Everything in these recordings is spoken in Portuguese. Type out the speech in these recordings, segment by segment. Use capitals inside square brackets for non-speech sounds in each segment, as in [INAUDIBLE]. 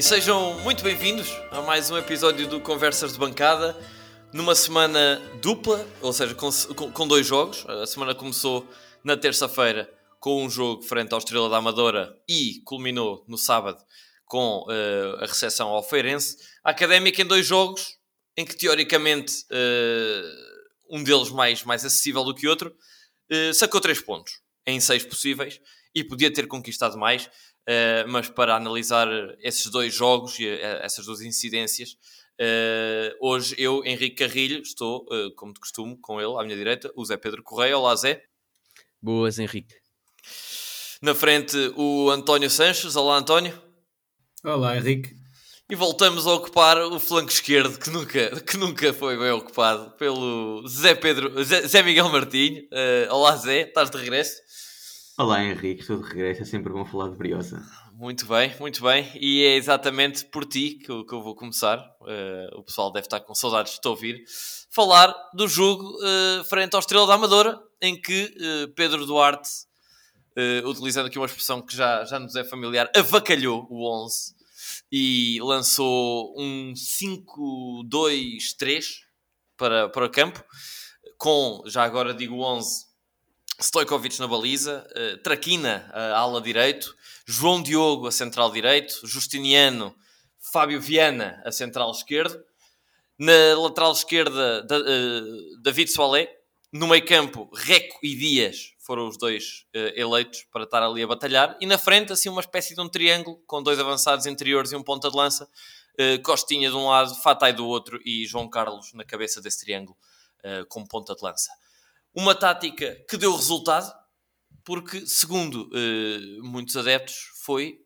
e sejam muito bem-vindos a mais um episódio do Conversas de Bancada, numa semana dupla, ou seja, com, com, dois jogos. A semana começou na terça-feira com um jogo frente ao Estrela da Amadora e culminou no sábado com uh, a recepção ao Feirense. A Académica em dois jogos, em que teoricamente uh, um deles mais, mais acessível do que outro, uh, sacou três pontos em seis possíveis e podia ter conquistado mais. Uh, mas para analisar esses dois jogos e uh, essas duas incidências, uh, hoje eu, Henrique Carrilho, estou, como de costume, com ele à minha direita, o Zé Pedro Correia. Olá, Zé. Boas, Henrique. Na frente, o António Sanches. Olá, António. Olá, Henrique. E voltamos a ocupar o flanco esquerdo, que nunca, que nunca foi bem ocupado, pelo Zé Pedro, Zé, Zé Miguel Martinho. olá, Zé, estás de regresso? Olá Henrique, estou de regresso, é sempre bom falar de Briosa. Muito bem, muito bem. E é exatamente por ti que eu, que eu vou começar. Uh, o pessoal deve estar com saudades de te ouvir. Falar do jogo uh, frente ao Estrela da Amadora, em que uh, Pedro Duarte, utilizando aqui uma expressão que já, já nos é familiar, avacalhou o 11 e lançou um 5-2-3 para, para o campo, com, já agora digo 11, Stojkovic na baliza, uh, Traquina a ala direito, João Diogo a central direito, Justiniano, Fábio Viana a central esquerdo, na lateral esquerda da, uh, David Soalé, no meio campo Reco e Dias foram os dois uh, eleitos para estar ali a batalhar, e na frente assim uma espécie de um triângulo com dois avançados interiores e um ponta de lança, Costinha de um lado, Fatai do outro e João Carlos na cabeça desse triângulo com ponta de lança. Uma tática que deu resultado, porque, segundo uh, muitos adeptos, foi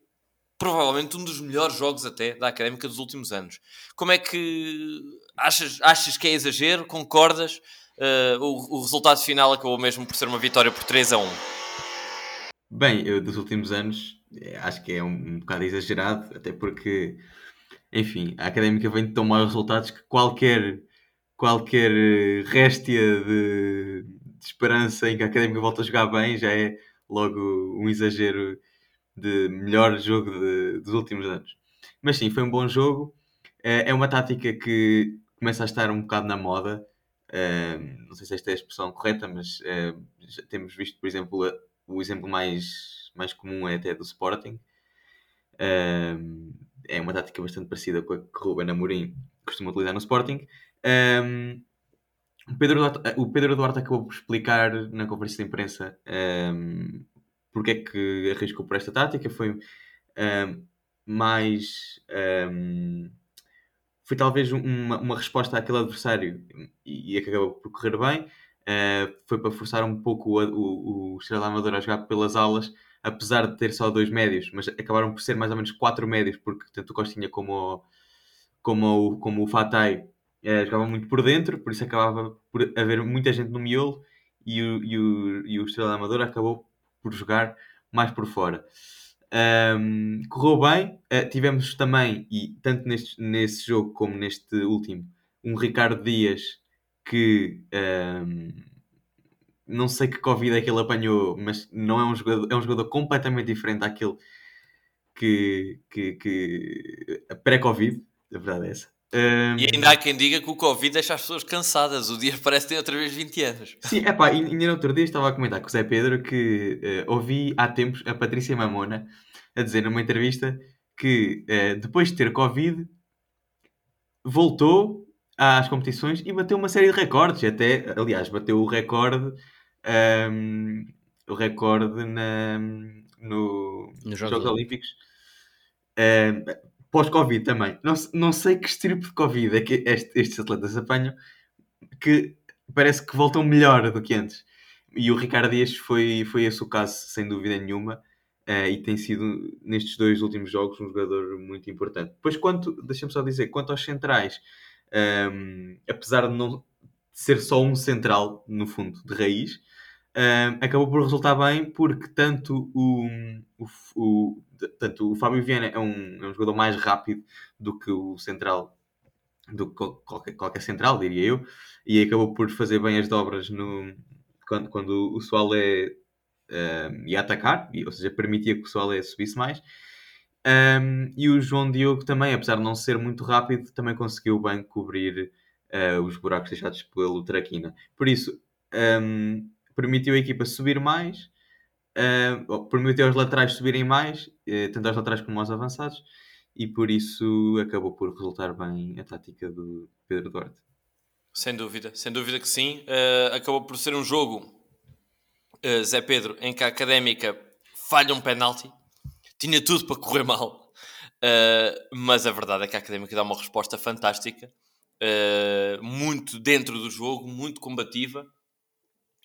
provavelmente um dos melhores jogos até da Académica dos últimos anos. Como é que achas, achas que é exagero? Concordas? Uh, o, o, resultado final acabou mesmo por ser uma vitória por 3 a 1. Bem, eu dos últimos anos eh, acho que é um, um bocado exagerado, até porque, enfim, a Académica vem de tão maus resultados que qualquer qualquer réstia de, de, esperança em que a Académica volta a jogar bem já é logo um exagero de melhor jogo de, dos últimos anos. Mas sim, foi um bom jogo. É, é uma tática que começa a estar um bocado na moda. Eh, não sei se esta é a expressão correta, mas eh, temos visto, por exemplo, o exemplo mais, mais comum é até do Sporting. é uma tática bastante parecida com a que Ruben Amorim costuma utilizar no Sporting. O, Pedro Duarte, o Pedro Duarte acabou por explicar na conferência de imprensa um, porque é que arriscou por esta tática. Foi um, mais. Um, foi talvez uma, uma resposta àquele adversário e, e acabou por correr bem. Uh, foi para forçar um pouco o, o, o Estrela Amador a jogar pelas alas, apesar de ter só dois médios, mas acabaram por ser mais ou menos quatro médios, porque tanto o Costinha como o, como o, como o Fatai é, jogava muito por dentro, por isso acabava por haver muita gente no miolo e o, e o, e o Estrela Amadora acabou por jogar mais por fora. Um, correu bem, uh, tivemos também, e tanto neste, nesse jogo como neste último, um Ricardo Dias que um, não sei que Covid é que ele apanhou, mas não é um jogador, é um jogador completamente diferente daquele que, que, que pré-Covid, a verdade é essa. Um... E ainda há quem diga que o Covid deixa as pessoas cansadas. O dia [LAUGHS] parece ter outra vez 20 anos. Sim, é pá, ainda no outro dia estava a comentar com o Zé Pedro que uh, ouvi há tempos a Patrícia Mamona a dizer numa entrevista que uh, depois de ter Covid voltou às competições e bateu uma série de recordes. Até, aliás, bateu o recorde. Um, o recorde na, no, nos Jogos, Jogos Olímpicos. Uh, pós-Covid também. Não, não sei que tipo de Covid é que este, estes atletas apanham, que parece que voltam melhor do que antes. E o Ricardo Dias foi, foi esse o caso, sem dúvida nenhuma, uh, e tem sido, nestes dois últimos jogos, um jogador muito importante. Depois, quanto, deixa-me só dizer, quanto aos centrais, um, ehm, apesar de não ser só um central, no fundo, de raiz, um, acabou por resultar bem porque tanto o, o, o, tanto o Fábio Viana é um, é um jogador mais rápido do que o central, do que qualquer, qualquer central, diria eu, e acabou por fazer bem as dobras no, quando, quando o Soalé um, ia atacar, ou seja, permitia que o Soalé subisse mais. Um, e o João Diogo também, apesar de não ser muito rápido, também conseguiu bem cobrir uh, os buracos deixados pelo Traquina. Por isso, um, permitiu a equipa subir mais, uh, permitiu aos laterais subirem mais, uh, tanto aos laterais como aos avançados, e por isso acabou por resultar bem a tática do Pedro Duarte. Sem dúvida, sem dúvida que sim. Uh, acabou por ser um jogo, uh, Zé Pedro, em que a Académica falha um penalti, tinha tudo para correr mal, uh, mas a verdade é que a Académica dá uma resposta fantástica, muito dentro do jogo, muito combativa,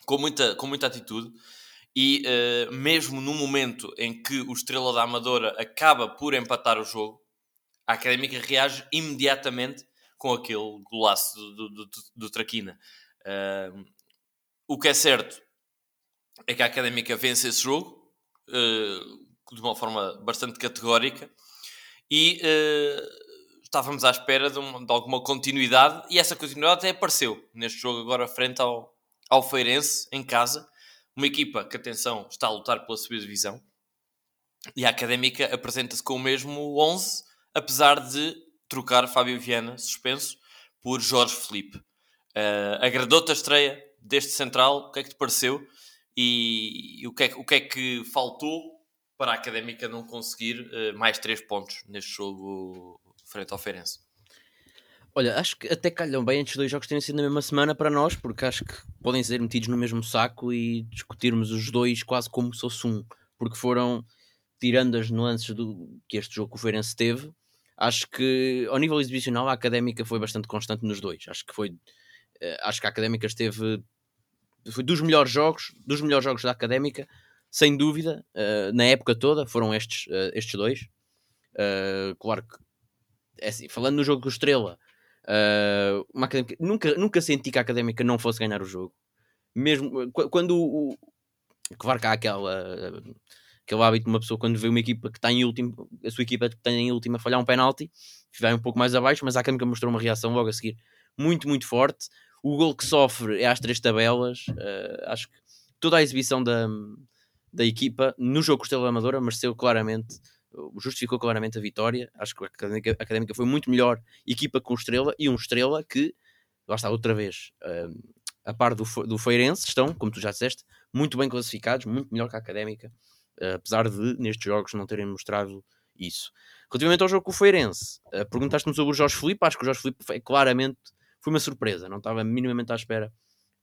com muita, com muita atitude. E mesmo no momento em que o Estrela da Amadora acaba por empatar o jogo, a Académica reage imediatamente com aquele golaço do, do, do, do Traquina. Uh, o que é certo é que a Académica vence esse jogo uh, de uma forma bastante categórica e uh, estávamos à espera de, uma, de, alguma continuidade e essa continuidade até apareceu neste jogo agora frente ao, ao Feirense, em casa. Uma equipa que, atenção, está a lutar pela subida divisão e a Académica apresenta-se com o mesmo 11, apesar de trocar Fábio Viana, suspenso, por Jorge Felipe. Uh, Agradou-te a estreia deste central? O que é que te pareceu? E, e o, que é, o que é que faltou para a Académica não conseguir uh, mais três pontos neste jogo frente ao Feirense? Olha, acho que até calham bem estes dois jogos terem sido na mesma semana para nós, porque acho que podem ser metidos no mesmo saco e discutirmos os dois quase como se fosse um, porque foram, tirando as nuances do que este jogo o Feirense teve, acho que ao nível exibicional a académica foi bastante constante nos dois. Acho que foi. Uh, acho que a académica esteve. Foi dos melhores jogos, dos melhores jogos da académica, sem dúvida, uh, na época toda, foram estes, uh, estes dois. claro que, é assim, falando no jogo com Estrela, uma académica, nunca, nunca senti que a académica não fosse ganhar o jogo. Mesmo quando o. Claro que há aquela aquele hábito de uma pessoa quando vê uma equipa que está em último, a sua equipa que está em última falhar um penalti, vai um pouco mais abaixo, mas a Académica mostrou uma reação logo a seguir muito, muito forte. O gol que sofre é às três tabelas. Uh, acho que toda a exibição da, da equipa no jogo com Estrela Amadora mereceu claramente, justificou claramente a vitória. Acho que a Académica, a Académica foi muito melhor equipa com Estrela e um Estrela que, lá está outra vez, uh, a par do, do Feirense, estão, como tu já disseste, muito bem classificados, muito melhor que a Académica apesar de nestes jogos não terem mostrado isso. Relativamente ao jogo com o Feirense, uh, perguntaste-me sobre o Jorge Felipe, acho que o Jorge Felipe foi, claramente foi uma surpresa, não estava minimamente à espera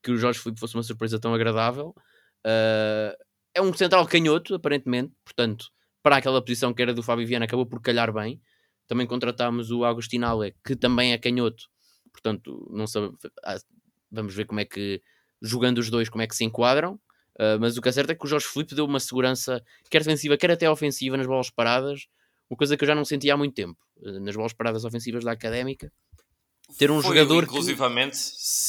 que o Jorge Felipe fosse uma surpresa tão agradável. Uh, é um central canhoto, aparentemente, portanto, para aquela posição que era do Fábio Viana, acabou por calhar bem. Também contratámos o Agostinho Ale, que também é canhoto, portanto, não sabe, ah, vamos ver como é que, jogando os dois, como é que se enquadram. Uh, mas o que é certo é que o Jorge Felipe deu uma segurança, quer defensiva, quer até ofensiva, nas bolas paradas, uma coisa que eu já não sentia há muito tempo, uh, nas bolas paradas ofensivas da académica. Ter um foi, jogador. Inclusivamente,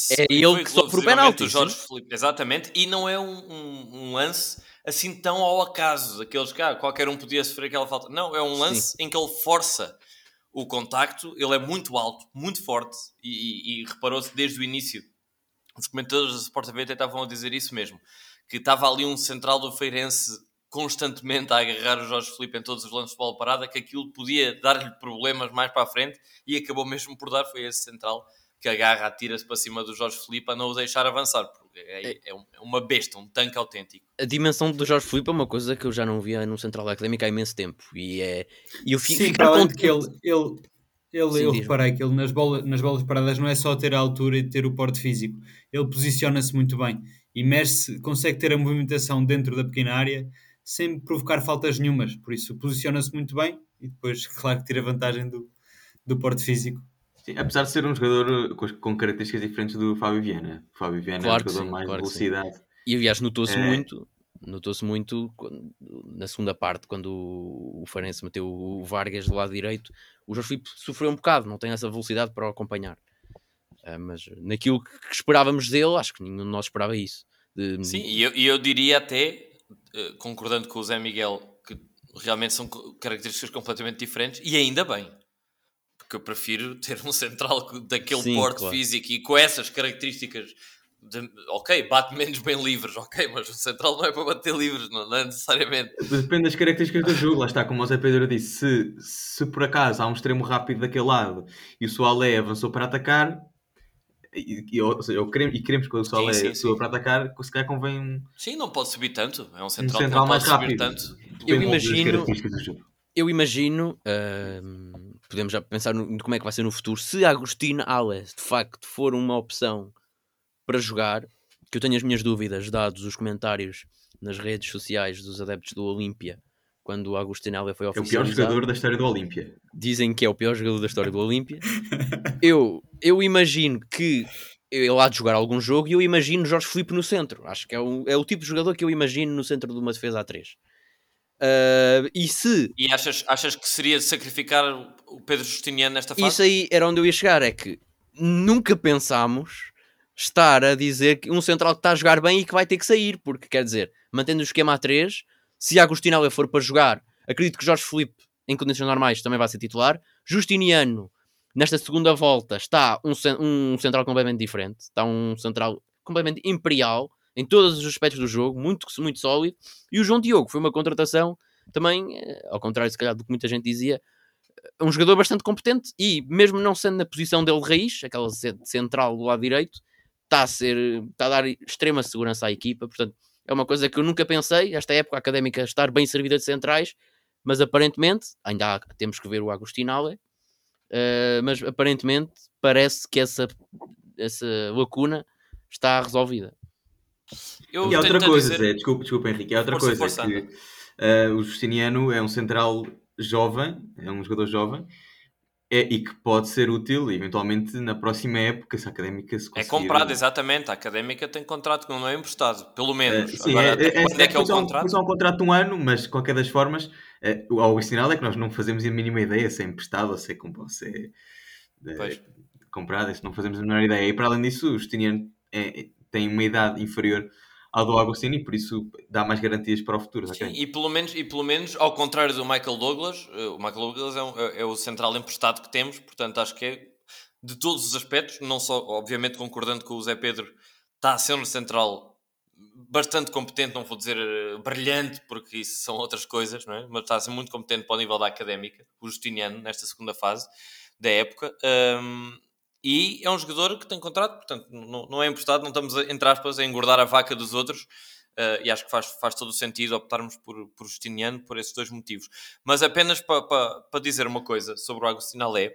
que... é ele que sofre o penalti. Jorge Felipe, exatamente, e não é um, um, um, lance assim tão ao acaso, aqueles que ah, qualquer um podia sofrer aquela falta. Não, é um lance Sim. em que ele força o contacto, ele é muito alto, muito forte, e, e, e reparou-se desde o início. Os comentadores da Sport TV até estavam a dizer isso mesmo que estava ali um central do Feirense constantemente a agarrar o Jorge Felipe em todos os lances de bola parada, que aquilo podia dar-lhe problemas mais para a frente e acabou mesmo por dar, foi esse central que agarra, atira-se para cima do Jorge Felipe a não o deixar avançar, é, é, é, é uma besta, um tanque autêntico. A dimensão do Jorge Felipe é uma coisa que eu já não via no Central Académico há imenso tempo e é... E eu fico, Sim, para além que ele... ele... Ele, Sim, eu reparei que ele nas, bola, nas bolas paradas não é só ter a altura e ter o porte físico, ele posiciona-se muito bem e Messi consegue ter a movimentação dentro da pequena área sem provocar faltas nenhumas, por isso posiciona-se muito bem e depois, claro, que tira vantagem do, do porte físico. Sim, apesar de ser um jogador com, com, características diferentes do Fábio Viana. O Fábio Viana claro é um jogador sim, mais claro velocidade. E aliás, notou-se é... muito, notou-se muito na segunda parte, quando o Farense meteu o Vargas do lado direito, o Jorge Filipe sofreu um bocado, não tem essa velocidade para o acompanhar. Uh, mas naquilo que esperávamos dele, acho que nenhum de nós esperava isso. De... Sim, e eu, eu diria até, uh, concordando com o Zé Miguel, que realmente são características completamente diferentes, e ainda bem. Porque eu prefiro [LAUGHS] ter um central daquele Sim, porte claro. físico e com essas características de, ok, bate menos bem livres, ok, mas o central não é para bater livres, não, não é necessariamente. Depende das características do jogo, lá está, como o Zé Pedro disse, se, se por acaso há um extremo rápido daquele lado e o Soalé avançou para atacar, e, e, ou seja, eu queremos, e queremos que o Soalé suba para atacar, se calhar convém um... Sim, não pode subir tanto, é um central, um central mais rápido. tanto. Eu imagino, eu imagino, uh, podemos já pensar no, como é que vai ser no futuro, se Agostinho Alves de facto for uma opção para jogar, que eu tenho as minhas dúvidas, dados os comentários nas redes sociais dos adeptos do Olímpia, quando o Agostinho Alves foi oficializado. É o pior jogador da história do Olímpia. Dizem que é o pior jogador da história do Olímpia. eu, eu imagino que ele há de jogar algum jogo e eu imagino Jorge Filipe no centro. Acho que é o, é o tipo de jogador que eu imagino no centro de uma defesa A3. Uh, e se. E achas, achas que seria sacrificar o Pedro Justiniano nesta fase? Isso aí era onde eu ia chegar. É que nunca pensámos estar a dizer que um central que está a jogar bem e que vai ter que sair, porque quer dizer, mantendo o esquema a 3, se Agostinho Alves for para jogar, acredito que Jorge Felipe, em condições normais, também vai ser titular. Justiniano, nesta segunda volta, está um, um central completamente diferente, está um central completamente imperial em todos os aspectos do jogo, muito, muito sólido. E o João Diogo foi uma contratação também, eh, ao contrário, se calhar, do que muita gente dizia, um jogador bastante competente e, mesmo não sendo na posição dele de raiz, aquela central do lado direito, está a ser, está a dar extrema segurança à equipa, portanto, é uma coisa que eu nunca pensei, esta época académica estar bem servida de centrais, mas aparentemente, ainda há, temos que ver o Agostinale, uh, mas aparentemente parece que essa, essa lacuna está resolvida. Eu e há outra coisa, dizer... Zé, desculpa, desculpa Henrique, há outra força, coisa força. que uh, o Justiniano é um central jovem, é um jogador jovem, é, e que pode ser útil eventualmente na próxima época, se a académica se conseguir... É comprado, exatamente. A académica tem contrato que não é emprestado, pelo menos. Uh, sim, Agora, é, é, quando é, é, que é o contrato? É um contrato de um ano, mas de qualquer das formas, uh, o sinal é que nós não fazemos a mínima ideia se é emprestado ou se é, se é comprado, isso não fazemos a menor ideia. E para além disso, o Justiniano é, tem uma idade inferior ao do Agostino e por isso dá mais garantias para o futuro. Sim, okay? e, pelo menos, e pelo menos, ao contrário do Michael Douglas, eh, o Michael Douglas é, um, é, é o central emprestado que temos, portanto acho que é de todos os aspectos, não só, obviamente, concordando com o Zé Pedro, está a ser um central bastante competente, não vou dizer eh, brilhante, porque isso são outras coisas, não é? mas está a ser muito competente para o nível da académica, o Justiniano, nesta segunda fase da época. Um, e é um jogador que tem contrato, portanto, não, não é emprestado, não estamos, a, entre aspas, a engordar a vaca dos outros. Uh, e acho que faz, faz todo o sentido optarmos por, por Justiniano por esses dois motivos. Mas apenas para pa, pa dizer uma coisa sobre o Agostinho Alé,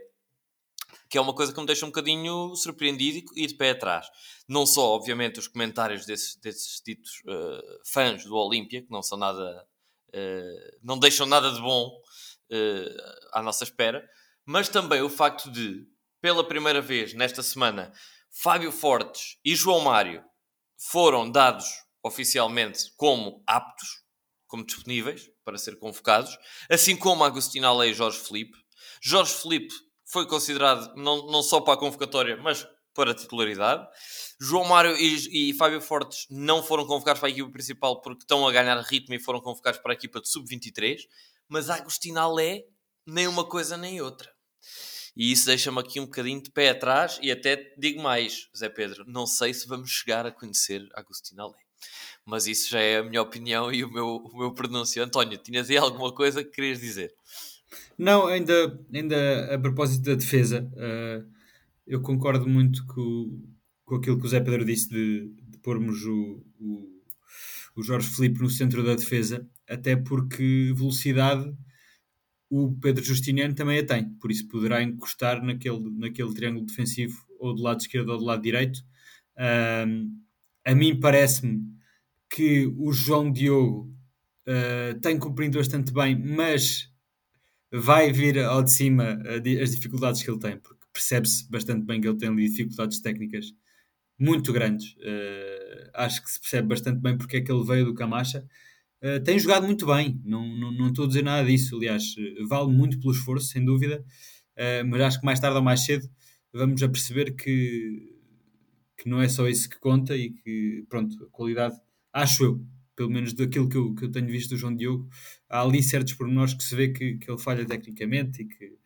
que é uma coisa que me deixa um bocadinho surpreendido e de pé atrás. Não só, obviamente, os comentários desses, desses ditos uh, fãs do Olímpia, que não são nada. Uh, não deixam nada de bom à nossa espera, mas também o facto de pela primeira vez nesta semana, Fábio Fortes e João Mário foram dados oficialmente como aptos, como disponíveis para ser convocados, assim como Agostinho Alei e Jorge Felipe. Jorge Felipe foi considerado não, não só para a convocatória, mas para a titularidade. João Mário e, e Fábio Fortes não foram convocados para a equipa principal porque estão a ganhar ritmo e foram convocados para a equipa de sub-23. Mas Agostinho Alé, nem uma coisa nem outra. E isso deixa-me aqui um bocadinho de pé atrás e até digo mais, Zé Pedro, não sei se vamos chegar a conhecer Agostinho Alé. Mas isso já é a minha opinião e o meu, o meu pronúncio. António, tinhas aí alguma coisa que querias dizer? Não, ainda, ainda a propósito da defesa, uh, eu concordo muito com, com aquilo que o Zé Pedro disse de, de pormos o, o, o Jorge Felipe no centro da defesa, até porque velocidade o Pedro Justiniano também a tem, por isso poderá encostar naquele, naquele triângulo defensivo ou do lado esquerdo ou do lado direito. Um, a mim parece-me que o João Diogo uh, tem cumprido bastante bem, mas vai vir ao de cima as dificuldades que ele tem, porque percebe-se bastante bem que ele tem ali dificuldades técnicas muito grandes. Uh, acho que se percebe bastante bem porque é que ele veio do Camacha eh, tem jogado muito bem, não, não, não estou a dizer nada disso. Aliás, vale muito pelo esforço, sem dúvida, uh, mas acho que mais tarde ou mais cedo vamos a perceber que, que não é só isso que conta e que, pronto, a qualidade, acho eu, pelo menos daquilo que eu, que eu tenho visto do João Diogo, há ali certos pormenores que se vê que, que ele falha tecnicamente e que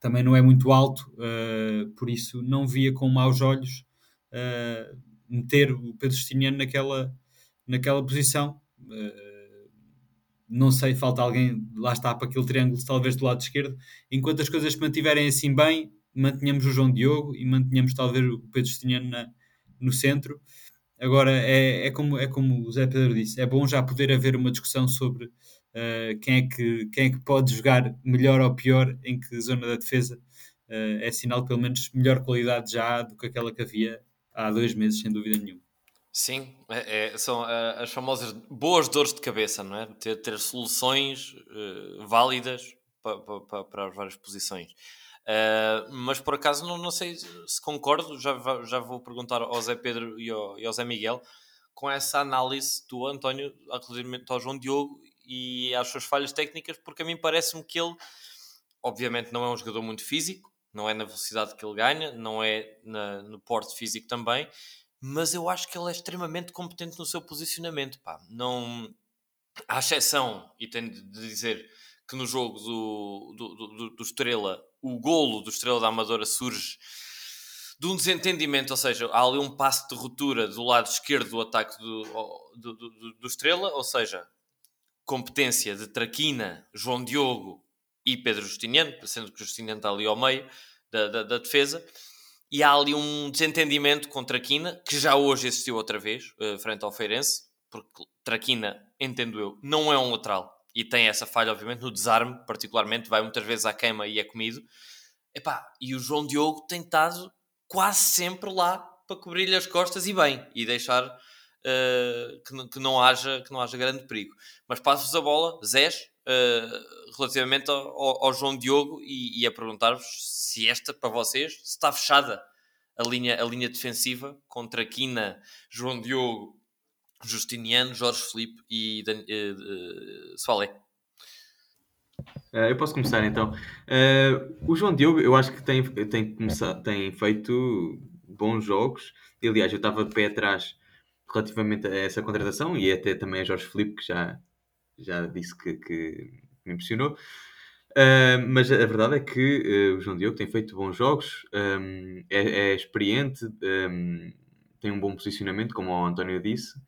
também não é muito alto, uh, por isso não via com maus olhos meter o Pedro Justiniano naquela, naquela posição. Não sei, falta alguém, lá está, para aquele triângulo, talvez do lado esquerdo. Enquanto as coisas se mantiverem assim bem, mantenhamos o João Diogo e mantenhamos talvez o Pedro Justiniano na, no centro. Agora, é, é, como, é como o Zé Pedro disse, é bom já poder haver uma discussão sobre uh, quem, é que, quem é que pode jogar melhor ou pior em que zona da defesa. Uh, é sinal pelo menos melhor qualidade já do que aquela que havia há dois meses, sem dúvida nenhuma. Sim, é, é, são uh, as famosas boas dores de cabeça, não é? Ter, ter soluções válidas para, para, para as várias posições. Uh, mas por acaso não, não sei se concordo, já, já vou perguntar ao Zé Pedro e ao, e ao Zé Miguel com essa análise do António relativamente ao João Diogo e às suas falhas técnicas, porque a mim parece-me que ele, obviamente, não é um jogador muito físico, não é na velocidade que ele ganha, não é na, no porte físico também, mas eu acho que ele é extremamente competente no seu posicionamento. Pá. Não, à exceção, e tenho de dizer que no jogo do, do, do, do Estrela, o golo do Estrela da Amadora surge de um desentendimento, ou seja, há ali um passo de ruptura do lado esquerdo do ataque do, do, do, do Estrela, ou seja, competência de Traquina, João Diogo e Pedro Justiniano, sendo que o Justiniano está ali ao meio da, da, da, defesa, e há ali um desentendimento com Traquina, que já hoje existiu outra vez, uh, frente ao Feirense, porque Traquina, entendo eu, não é um lateral, e tem essa falha, obviamente, no desarme, particularmente, vai muitas vezes à queima e é comido. Epá, e o João Diogo tem estado quase sempre lá para cobrir-lhe as costas e bem, e deixar uh, que, que, não haja, que não haja grande perigo. Mas passo-vos a bola, Zés, uh, relativamente ao, ao, João Diogo, e, e a perguntar-vos se esta, para vocês, está fechada a linha, a linha defensiva contra Quina, João Diogo Justiniano, Jorge Felipe e Dan, uh, uh, Soalé. Uh, eu posso começar então. O João Diogo, eu acho que tem, tem, começado, tem feito bons jogos. Aliás, eu estava de pé atrás relativamente a essa contratação e até também a Jorge Felipe, que já, já disse que, que me impressionou. Uh, mas a verdade é que o João Diogo tem feito bons jogos, um, é, é, experiente, um, tem um bom posicionamento, como o António disse.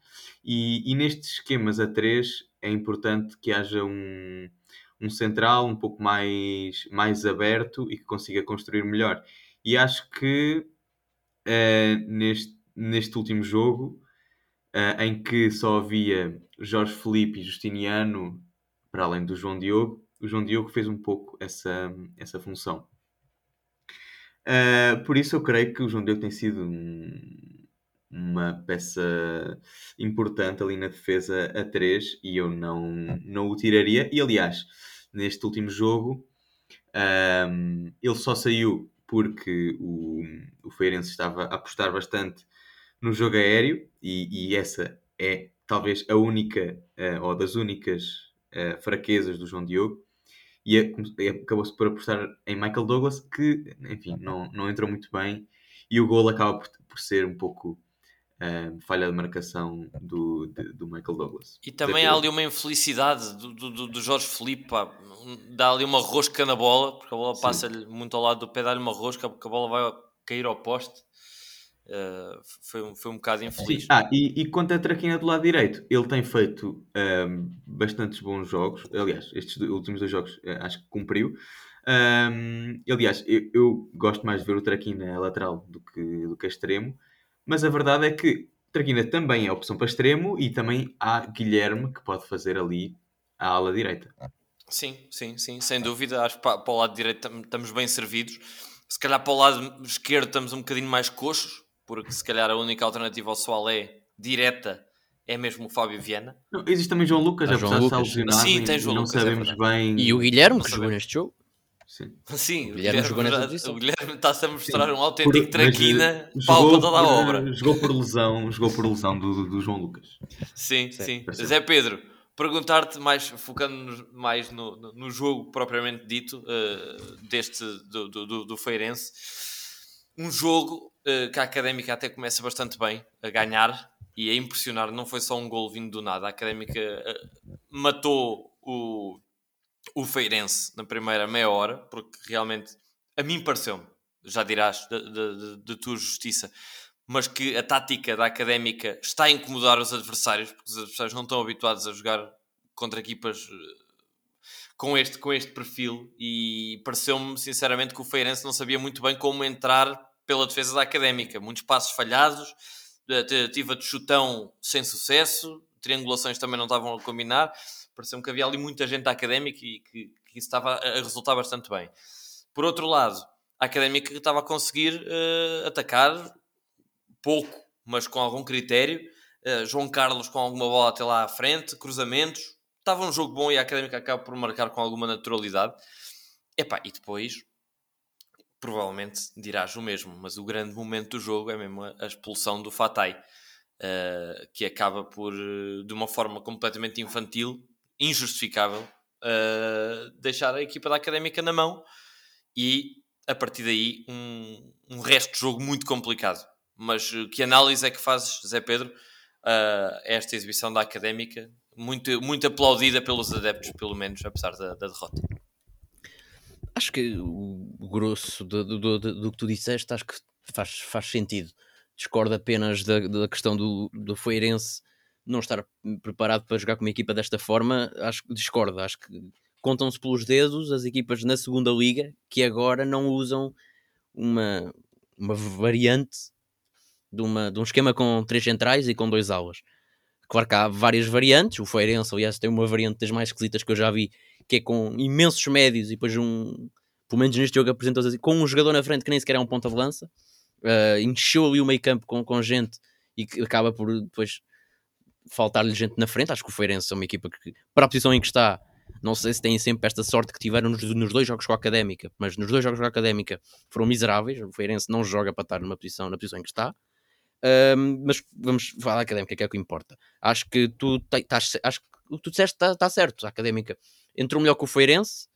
E, e nestes esquemas a 3 é importante que haja um, um central um pouco mais, mais aberto e que consiga construir melhor. E acho que uh, neste, neste último jogo, uh, em que só havia Jorge Felipe e Justiniano, para além do João Diogo, o João Diogo fez um pouco essa, essa função. Uh, por isso eu creio que o João Diogo tem sido um, uma peça importante ali na defesa a 3 e eu não, não o tiraria. E aliás, neste último jogo, um, ele só saiu porque o, o Feirense estava a apostar bastante no jogo aéreo e, e essa é talvez a única uh, ou das únicas uh, fraquezas do João Diogo. E acabou-se por apostar em Michael Douglas, que, enfim, não, não entrou muito bem. E o gol acaba por, por ser um pouco uh, falha de marcação do, de, do Michael Douglas. E também há ali uma infelicidade do, do, do Jorge Felipe, pá. dá ali uma rosca na bola, porque a bola passa-lhe muito ao lado do pé, dá-lhe uma rosca, porque a bola vai cair ao poste. Uh, foi, foi um bocado infeliz. Ah, e, e quanto a Traquina do lado direito, ele tem feito um, bastantes bons jogos. Aliás, estes últimos dois jogos uh, acho que cumpriu. Um, aliás, eu, eu, gosto mais de ver o Traquina lateral do que, do que extremo mas a verdade é que Traquina também é opção para extremo e também há Guilherme que pode fazer ali a ala direita. Sim, sim, sim, sem dúvida. Acho que para, para o lado direito estamos bem servidos. Se calhar para o lado esquerdo estamos um bocadinho mais coxos, porque se calhar a única alternativa ao Soalé direta é mesmo o Fábio Viana. Não, existe também João Lucas, ah, apesar João de estar lesionado. Sim, tem João não Lucas, é sabemos é bem. E o Guilherme, que jogou neste jogo. Sim, Sim o Guilherme, jogou nessa posição. O Guilherme está-se a mostrar Sim, um autêntico por, traquina pau para toda a obra. Jogou por lesão, jogou por lesão do, do João Lucas. Sim, sim. sim. Zé Pedro, perguntar-te mais, focando mais no, no, no, jogo propriamente dito, uh, deste do, do, do, Feirense. Um jogo que a Académica até começa bastante bem a ganhar e a impressionar. Não foi só um gol vindo do nada. A Académica uh, matou o o Feirense na primeira meia hora, porque realmente a mim pareceu-me, já dirás de, tua justiça, mas que a tática da académica está a incomodar os adversários, porque os adversários não estão habituados a jogar contra equipas com este, com este perfil e pareceu-me sinceramente que o Feirense não sabia muito bem como entrar pela defesa da Académica. Muitos passos falhados, tentativa de chutão sem sucesso, triangulações também não estavam a combinar. Pareceu-me que havia ali muita gente da Académica e que, que isso estava a resultar bastante bem. Por outro lado, a Académica estava a conseguir uh, atacar pouco, mas com algum critério. Uh, João Carlos com alguma bola até lá à frente, cruzamentos, estava um jogo bom e a Académica acaba por marcar com alguma naturalidade. Epá, e depois, provavelmente dirás o mesmo, mas o grande momento do jogo é mesmo a, expulsão do Fatai, uh, que acaba por, eh, de uma forma completamente infantil, injustificável, uh, deixar a equipa da Académica na mão e, a partir daí, um, um resto de jogo muito complicado. Mas que análise é que fazes, Zé Pedro, uh, esta exibição da Académica muito, muito aplaudida pelos adeptos, pelo menos, apesar da, da derrota. Acho que o grosso do, do, do, do, que tu disseste, acho que faz, faz sentido. Discordo apenas da, da questão do, do Feirense não estar preparado para jogar com uma equipa desta forma. Acho que discordo. Acho que contam-se pelos dedos as equipas na segunda liga que agora não usam uma, uma variante de, uma, de um esquema com três centrais e com dois aulas. Claro que há várias variantes, o Feirense, aliás, tem uma variante das mais esquisitas que eu já vi, que é com imensos médios e depois um, pelo menos neste jogo apresentou-se assim, com um jogador na frente que nem sequer é um ponta de lança, uh, encheu ali o meio campo com, com gente e que acaba por depois faltar-lhe gente na frente. Acho que o Feirense é uma equipa que, para a posição em que está, não sei se têm sempre esta sorte que tiveram nos, nos, dois jogos com a Académica, mas nos dois jogos com a Académica foram miseráveis. O Feirense não joga para estar numa posição, na posição em que está. Um, mas vamos falar académica, que é o que importa. Acho que tu estás, acho que o que tu disseste está tá certo. A académica entrou melhor que o Feirense,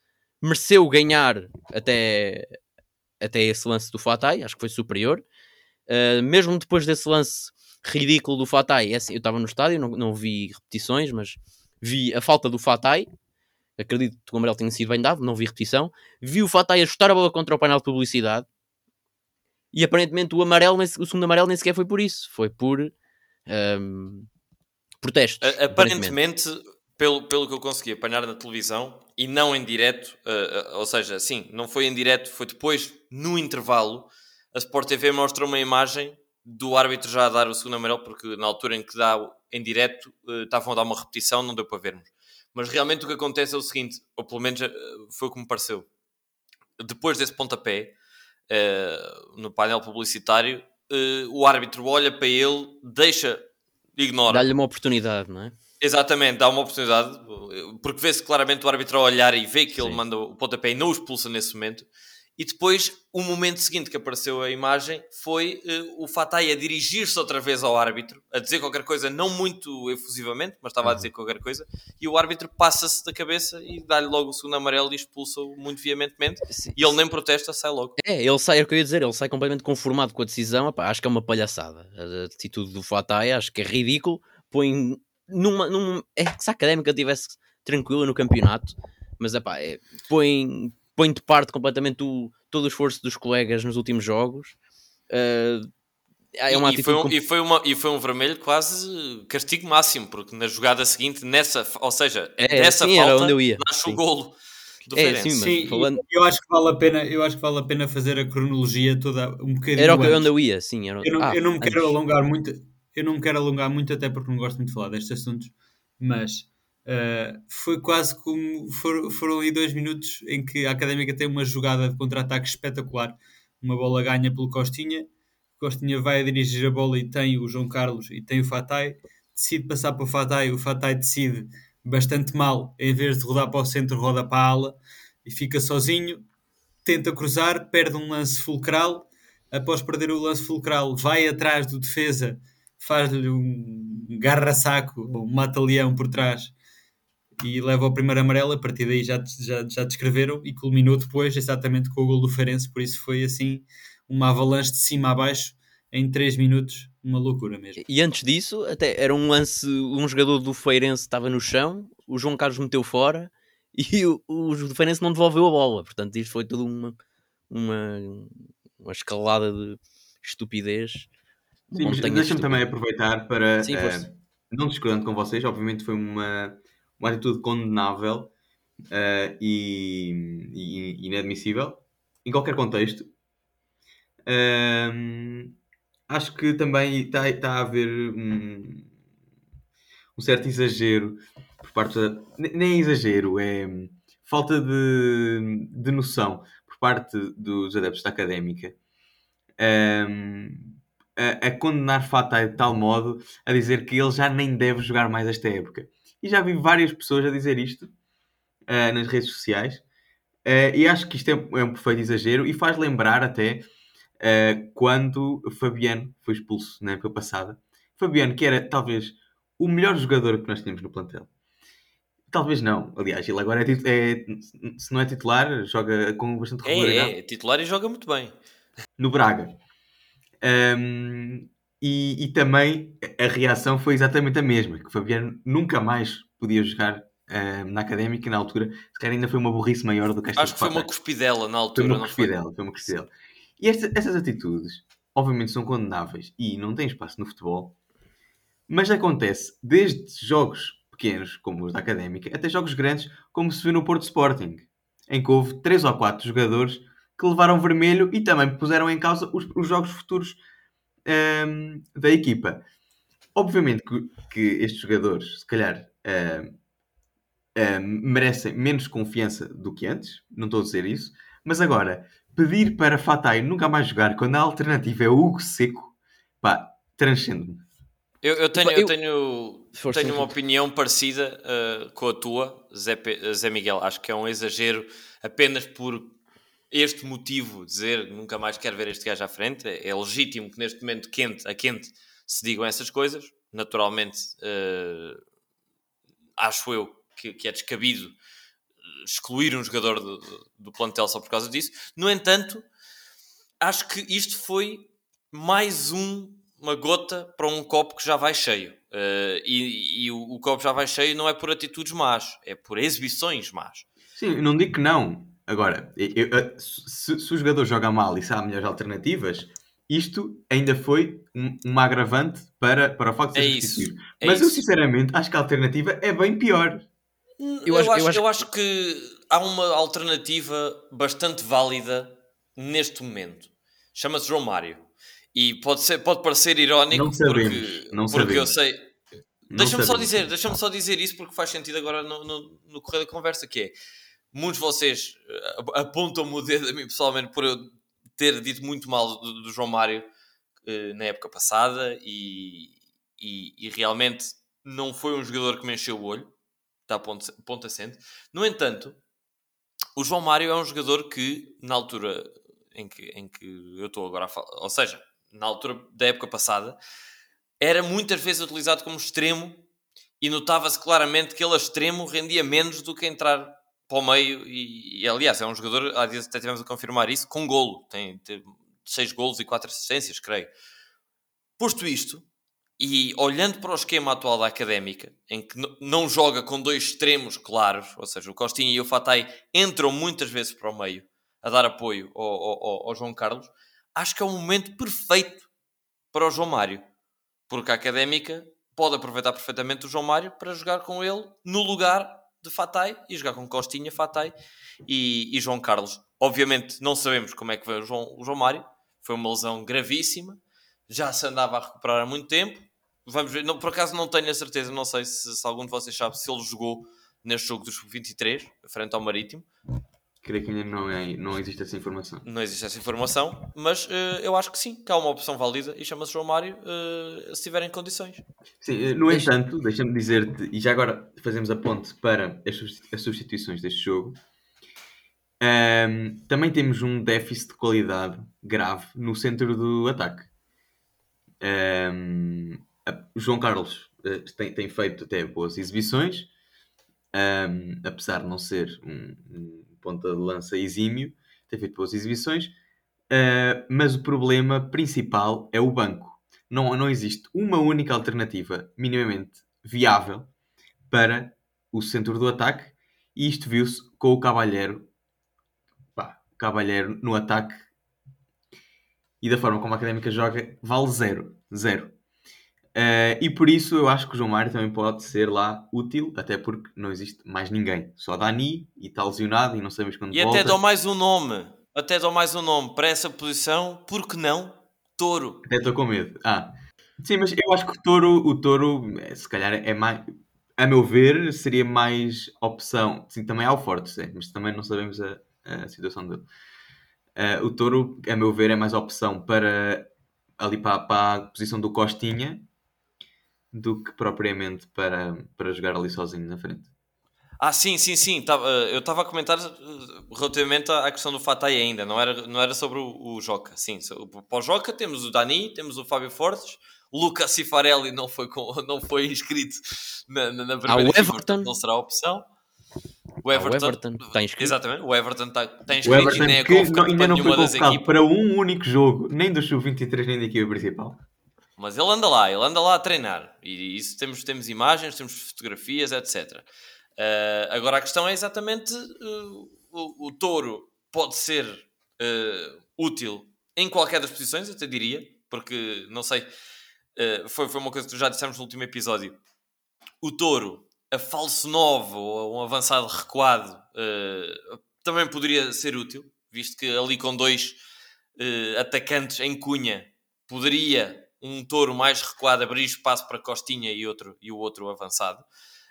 mereceu ganhar até, até esse lance do Fatai, acho que foi superior. Uh, mesmo depois desse lance ridículo do Fatai, é assim, eu estava no estádio, não, não vi repetições, mas vi a falta do Fatai. Acredito que o amarelo tenha sido bem dado, não vi repetição. Vi o Fatai a chutar a bola contra o painel de publicidade e aparentemente o amarelo, o segundo amarelo nem sequer foi por isso, foi por um, protesto. Aparentemente, pelo, pelo que eu consegui apanhar na televisão e não em direto, uh, uh, ou seja, sim, não foi em direto, foi depois no intervalo. A Sport TV mostra uma imagem do árbitro já a dar o segundo amarelo, porque na altura em que dá em direto uh, estavam a dar uma repetição, não deu para vermos. Mas realmente o que acontece é o seguinte, ou pelo menos foi o que me pareceu. Depois desse pontapé, uh, no painel publicitário, uh, o árbitro olha para ele, deixa, ignora. Dá-lhe uma oportunidade, não é? Exatamente, dá uma oportunidade, porque vê-se claramente o árbitro a olhar e vê que Sim. ele manda o pontapé e não o expulsa nesse momento. E depois, o momento seguinte que apareceu a imagem foi uh, o Fatai a dirigir-se outra vez ao árbitro, a dizer qualquer coisa, não muito efusivamente, mas estava uhum. a dizer qualquer coisa, e o árbitro passa-se da cabeça e dá-lhe logo o segundo amarelo e expulsa-o muito veementemente. Sim. E ele nem protesta, sai logo. É, ele sai, é o que eu ia dizer, ele sai completamente conformado com a decisão. Epá, acho que é uma palhaçada. A atitude do Fatai, acho que é ridículo. Põe numa. numa é que se a académica estivesse tranquila no campeonato, mas epá, é, põe põe de parte completamente o, todo o esforço dos colegas nos últimos jogos. Uh, é uma e, foi um, e, foi uma, e foi um vermelho quase castigo máximo, porque na jogada seguinte, nessa, ou seja, é, dessa sim, falta, eu ia. nasce sim. o golo do é, sim, sim falando... eu acho que vale a pena eu acho que vale a pena fazer a cronologia toda um bocadinho era onde eu ia sim era... eu, não, ah, eu não me quero alongar muito eu não me quero alongar muito até porque não gosto muito de falar destes assuntos mas Uh, foi quase como foram, foram aí dois minutos em que a Académica tem uma jogada de contra-ataque espetacular. Uma bola ganha pelo Costinha, Costinha vai a dirigir a bola e tem o João Carlos e tem o Fatai, decide passar para o Fatai, o Fatai decide bastante mal, em vez de rodar para o centro, roda para a ala e fica sozinho, tenta cruzar, perde um lance fulcral, após perder o lance fulcral, vai atrás do defesa, faz-lhe um garra-saco, um mata-leão por trás e leva o primeiro amarelo, a partir daí já, já, já descreveram e culminou depois exatamente com o gol do Ferenc, por isso foi assim uma avalanche de cima a baixo em 3 minutos, uma loucura mesmo. E antes disso, até era um lance, um jogador do Feirense estava no chão, o João Carlos meteu fora [LAUGHS] e o, o Feirense não devolveu a bola, portanto isto foi tudo uma, uma, uma escalada de estupidez. Deixa-me também aproveitar para, Sim, uh, não discordando com vocês, obviamente foi uma, uma atitude condenável uh, e, e, inadmissível em qualquer contexto. Uh, acho que também está tá a haver um, um, certo exagero por parte da. Nem é exagero, é falta de, de noção por parte dos adeptos da académica. Um, a, a, condenar Fatah de tal modo a dizer que ele já nem deve jogar mais esta época. E já vi várias pessoas a dizer isto uh, nas redes sociais. Uh, e acho que isto é, é, um perfeito exagero e faz lembrar até uh, quando Fabiano foi expulso na época passada. Fabiano, que era talvez o melhor jogador que nós tínhamos no plantel. Talvez não. Aliás, ele agora é, é se não é titular, joga com bastante é, regularidade. É, é, titular e joga muito bem. No Braga. Um, e, e, também a reação foi exatamente a mesma, que o Fabiano nunca mais podia jogar uh, na académica na altura. Se calhar ainda foi uma burrice maior do que esta Acho que foi uma cuspidela na altura. Foi uma cuspidela, foi? foi uma cuspidela. E esta, essas atitudes, obviamente, são condenáveis e não têm espaço no futebol, mas acontece desde jogos pequenos, como os da académica, até jogos grandes, como se viu no Porto Sporting, em que houve 3 ou 4 jogadores que levaram vermelho e também puseram em causa os, os jogos futuros um, da equipa. Obviamente que, que, estes jogadores, se calhar, um, um, ehm, merecem menos confiança do que antes, não estou a dizer isso, mas agora, pedir para Fatai nunca mais jogar quando a alternativa é o Hugo Seco, pá, transcende-me. Eu, eu, tenho, eu, tenho, tenho uma opinião parecida uh, com a tua, Zé, Zé Miguel. Acho que é um exagero apenas por este motivo, dizer nunca mais quero ver este gajo à frente, é, legítimo que neste momento quente, a quente se digam essas coisas. Naturalmente, uh, acho eu que, que, é descabido excluir um jogador do, do plantel só por causa disso. No entanto, acho que isto foi mais um, uma gota para um copo que já vai cheio. Uh, e, e o, o, copo já vai cheio não é por atitudes más, é por exibições más. Sim, não digo que não. Agora, eu, eu, se, se, o jogador joga mal e sabe melhores alternativas, isto ainda foi um, uma agravante para, para o facto de ser é substituído. É Mas isso. eu, sinceramente, acho que a alternativa é bem pior. Hum, eu, acho, acho, eu acho que há uma alternativa bastante válida neste momento. Chama-se João Mário. E pode, ser, pode parecer irónico não sabemos, porque, não porque eu sei. Deixa-me só dizer, deixa-me só dizer isso porque faz sentido agora no, no, no correr da conversa que é muitos de vocês eh, apontam-me o dedo a mim pessoalmente por eu ter dito muito mal do, do João Mário uh, na época passada e, e, e, realmente não foi um jogador que me encheu o olho, está ponto, ponto assente. No entanto, o João Mário é um jogador que, na altura em que, em que eu estou agora a falar, ou seja, na altura da época passada, era muitas vezes utilizado como extremo e notava-se claramente que ele a extremo rendia menos do que entrar para o meio e, e, aliás é um jogador, há dias até tivemos a confirmar isso, com golo, tem, tem seis golos e quatro assistências, creio. Posto isto, e olhando para o esquema atual da Académica, em que não joga com dois extremos claros, ou seja, o Costinha e o Fatai entram muitas vezes para o meio a dar apoio ao, ao, ao João Carlos, acho que é um momento perfeito para o João Mário, porque a Académica pode aproveitar perfeitamente o João Mário para jogar com ele no lugar de Fatai e jogar com Costinha, Fatai e, e, João Carlos. Obviamente não sabemos como é que veio o João, o João Mário, foi uma lesão gravíssima, já se andava a recuperar há muito tempo. Vamos ver, não, por acaso não tenho a certeza, não sei se, se algum de vocês sabe se ele jogou neste jogo dos 23, frente ao Marítimo. Creio que ainda não, é, não existe essa informação. Não existe essa informação, mas uh, eu acho que sim, que há uma opção válida e chama-se João Mário uh, se tiverem condições. Sim, eh, no Deixa... entanto, deixa-me dizer-te, e já agora fazemos a ponte para as substituições deste jogo. Um, ehm, também temos um déficit de qualidade grave no centro do ataque. Um, ehm, a, João Carlos uh, tem, tem, feito até boas exibições, um, ehm, apesar de não ser um, um ponta de lança exímio, tem feito boas exibições, uh, mas o problema principal é o banco. Não, não existe uma única alternativa minimamente viável para o centro do ataque e isto viu-se com o Cavalheiro. Pá, Cavalheiro no ataque e da forma como a Académica joga, vale zero. Zero. Uh, e por isso eu acho que o João Mário também pode ser lá útil, até porque não existe mais ninguém. Só Dani e está lesionado e não sabemos quando e volta. E até dou mais um nome. Até dou mais um nome para essa posição. Por que não? Touro. Até estou com medo. Ah, sim, mas eu acho que o Touro, o Touro é, se calhar é mais... A meu ver, seria mais opção. Sim, também há o Forte, sim, mas também não sabemos a, a situação dele. Uh, o Touro, a meu ver, é mais opção para ali para, para a posição do Costinha do que propriamente para, para jogar ali sozinho na frente. Ah, sim, sim, sim. eu estava a comentar eh, relativamente à questão do Fatai ainda, não era, não era sobre o, o Joca. Sim, para o Joca temos o Dani, temos o Fábio Fortes, o Lucas Cifarelli não foi, com, [LAUGHS] não foi inscrito na, na, na primeira ah, o Everton. não será opção. O Everton, ah, o Everton está inscrito. Exatamente, o Everton está, está inscrito o Everton e nem é que não, ainda não foi convocado para um único jogo, nem do Sub-23 nem da equipa principal. Mas ele anda lá, ele anda lá a treinar. E isso temos, temos imagens, temos fotografias, etc. Uh, eh, agora a questão é exatamente uh, o, o touro pode ser uh, útil em qualquer das posições, até diria, porque não sei, foi, foi uma coisa que já dissemos no último episódio. O touro, a falso novo ou um avançado recuado, também poderia ser útil, visto que ali com dois atacantes em cunha poderia um touro mais recuado abrir espaço para Costinha e, outro, e o outro avançado.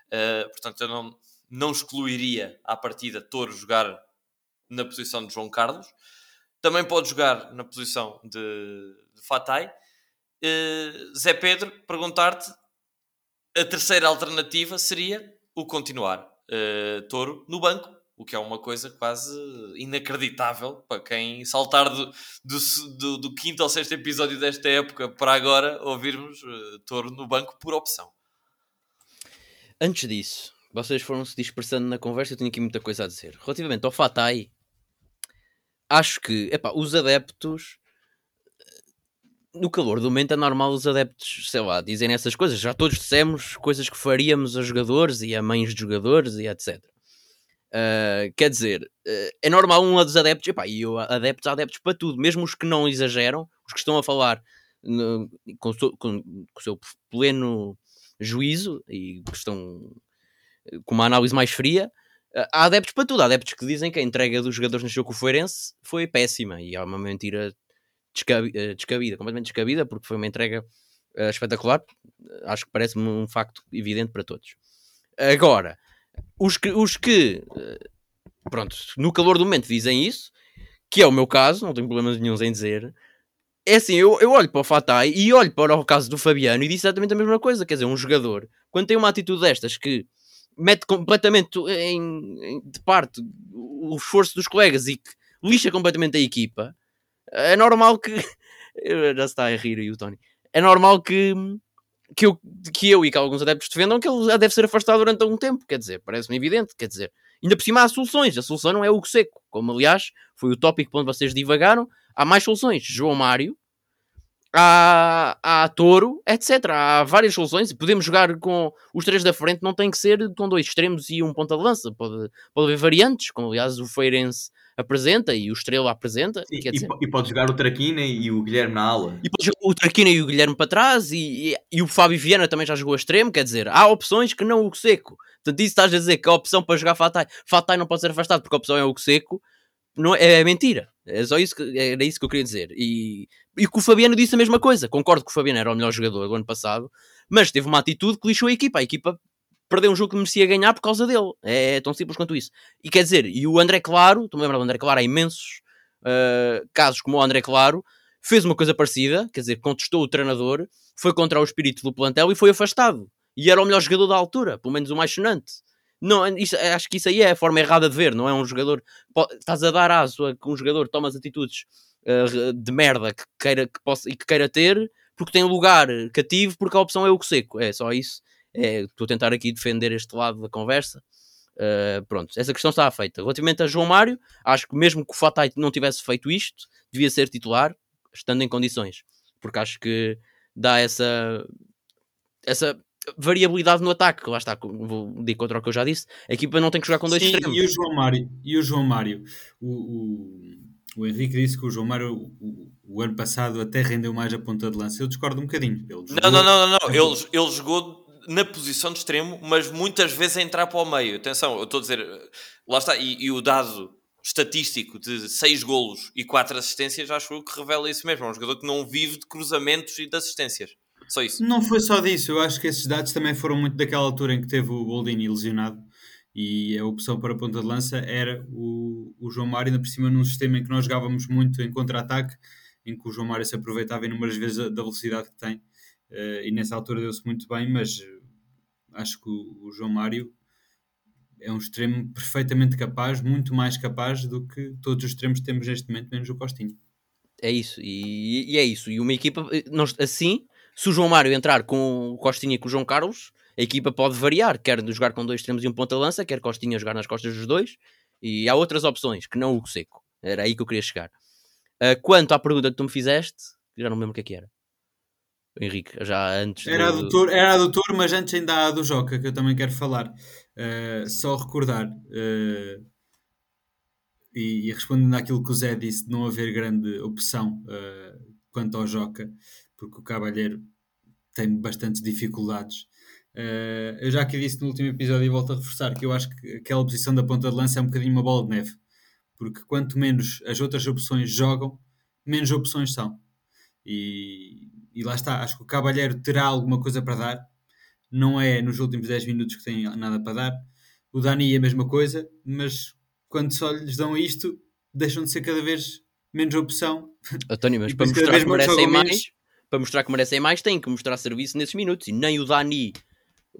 Uh, portanto, eu não, não excluiria à partida touro jogar na posição de João Carlos. Também pode jogar na posição de, de Fatai. Uh, Zé Pedro, perguntar-te, a terceira alternativa seria o continuar uh, Touro no banco o que é uma coisa quase inacreditável para quem saltar do, do, do, do quinto ao sexto episódio desta época para agora ouvirmos uh, Touro no banco por opção. Antes disso, vocês foram-se dispersando na conversa, eu tenho aqui muita coisa a dizer. Relativamente ao Fatai, acho que epá, os adeptos no calor do momento é normal os adeptos, sei lá, dizerem essas coisas. Já todos dissemos coisas que faríamos a jogadores e a mães de jogadores e etc. Uh, quer dizer, uh, é normal um dos adeptos, epá, e eu adeptos, adeptos para tudo, mesmo os que não exageram, os que estão a falar no, com, o seu pleno juízo e que estão eh, com uma análise mais fria. Há adeptos para tudo, há adeptos que dizem que a entrega dos jogadores no jogo com o Feirense foi péssima e é uma mentira descabida completamente descabida, porque foi uma entrega espetacular. Acho que parece-me um facto evidente para todos. Agora, os que, os que eh, pronto, no calor do momento dizem isso, que é o meu caso, não tenho problemas nenhum em dizer. É assim, eu, eu olho para o Fatai e olho para o caso do Fabiano e disse exatamente a mesma coisa. Quer dizer, um jogador, quando tem uma atitude destas que mete completamente em, em, de parte o esforço dos colegas e que lixa completamente a equipa, é normal que. [LAUGHS] Já está a rir aí o Tony. É normal que, que eu, que eu e que alguns adeptos defendam que ele deve ser afastado durante algum tempo. Quer dizer, parece-me evidente. Quer dizer, ainda por cima há soluções. A solução não é o seco, como aliás foi o tópico onde vocês divagaram. Há mais soluções. João Mário, há, há Touro, etc. Há várias soluções. Podemos jogar com os três da frente, não tem que ser com dois extremos e um ponta de lança. Pode, pode haver variantes, como aliás o Feirense apresenta e o Estrela apresenta. E, dizer... e, pode jogar o Traquina e o Guilherme na ala. E pode jogar o Traquina e o Guilherme para trás e, e, e, o Fábio Viana também já jogou a extremo, quer dizer, há opções que não o Seco. Portanto, isso estás a dizer que a opção para jogar Fatai, Fatai não pode ser afastado porque a opção é o Seco, não, é, é mentira. É só isso que, era isso que eu queria dizer. E, e que o Fabiano disse a mesma coisa. Concordo que o Fabiano era o melhor jogador do ano passado, mas teve uma atitude que lixou a equipa. A equipa perdeu um jogo que merecia ganhar por causa dele. É, é tão simples quanto isso. E quer dizer, e o André Claro, tu me lembras do André Claro, há imensos uh, casos como o André Claro, fez uma coisa parecida, quer dizer, contestou o treinador, foi contra o espírito do plantel e foi afastado. E era o melhor jogador da altura, pelo menos o mais sonante. Não, isso, acho que isso aí é a forma errada de ver, não é um jogador. Estás a dar aso a que um jogador toma as atitudes uh, de merda que queira, que possa, e que queira ter, porque tem lugar cativo, porque a opção é o que seco. É só isso. É, estou a tentar aqui defender este lado da conversa. Uh, pronto, essa questão está feita. Relativamente a João Mário, acho que mesmo que o Fatai não tivesse feito isto, devia ser titular, estando em condições, porque acho que dá essa, essa variabilidade no ataque. Lá está, vou dizer contra o que eu já disse. A equipa não tem que jogar com dois Sim, extremos. E o João Mário, e o João Mário o, o, o Henrique disse que o João Mário o, o, ano passado até rendeu mais a ponta de lança. Eu discordo um bocadinho. Ele jogou... Não, não, não, não. não. Ele, ele jogou na posição de extremo, mas muitas vezes a entrar para o meio. Atenção, eu estou a dizer, lá está, e, e o dado estatístico de 6 golos e 4 assistências, acho que revela isso mesmo. É um jogador que não vive de cruzamentos e de assistências. Só isso. Não foi só disso, eu acho que esses dados também foram muito daquela altura em que teve o Goldini lesionado e a opção para a ponta de lança era o, o João Mário, ainda por cima num sistema em que nós jogávamos muito em contra-ataque, em que o João Mário se aproveitava inúmeras vezes da velocidade que tem uh, e nessa altura deu-se muito bem, mas acho que o, o, João Mário é um extremo perfeitamente capaz, muito mais capaz do que todos os extremos que temos neste momento, menos o Costinho. É isso, e, e é isso. E uma equipa, eh, nós, assim, se o João Mário entrar com o Costinha e com o João Carlos, a equipa pode variar, quer jogar com dois extremos e um ponta-lança, quer Costinha jogar nas costas dos dois, e há outras opções, que não o seco. Era aí que eu queria chegar. Uh, quanto à pergunta que tu me fizeste, já não me lembro o que é que era. Henrique, já antes. Era, do... era a doutor, mas antes ainda há a do Joca, que eu também quero falar. Uh, só recordar, uh, e, e, respondendo àquilo que o Zé disse, de não haver grande opção quanto ao Joca, porque o Cavalheiro tem bastantes dificuldades. Uh, eu já aqui disse no último episódio e volto a reforçar que eu acho que aquela posição da ponta de lança é um bocadinho uma bola de neve, porque quanto menos as outras opções jogam, menos opções são. E, e lá está, acho que o Cavalheiro terá alguma coisa para dar, não é nos últimos 10 minutos que tem nada para dar. O Dani é a mesma coisa, mas quando só lhes dão isto, deixam de ser cada vez menos opção. António, mas [LAUGHS] para mostrar que merecem mais, para mostrar que merecem mais, têm que mostrar serviço nesses minutos. E nem o Dani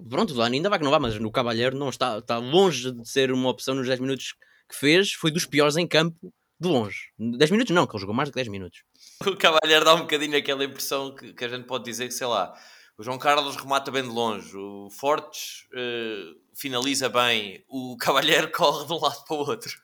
Pronto, o Dani ainda vai que não vai, mas no Cavalheiro não está, está longe de ser uma opção nos 10 minutos que fez. Foi dos piores em campo, de longe. 10 minutos não, que ele jogou mais do que 10 minutos. O Cavalheiro dá um bocadinho aquela impressão que, que a gente pode dizer que, sei lá, o João Carlos remata bem de longe, o Fortes uh, finaliza bem, o Cavalheiro [LAUGHS] corre de um lado para o outro.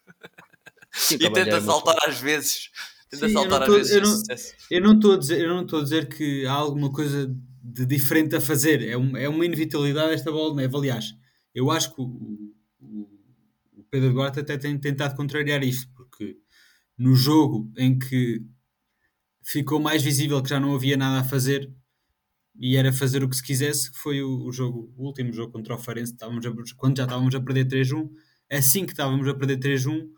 Sim, e tenta é saltar às vezes. Tenta Sim, saltar às vezes. Eu não estou a dizer, eu não estou a dizer que há alguma coisa de diferente a fazer. É, um, é uma inevitabilidade esta bola de neve. Aliás, eu acho que o, o, o Pedro Duarte até tem tentado contrariar isto, porque no jogo em que ficou mais visível que já não havia nada a fazer e era fazer o que se quisesse, que foi o, o jogo, o último jogo contra o Farense, estávamos a, quando já estávamos a perder 3-1, assim que estávamos a perder 3-1,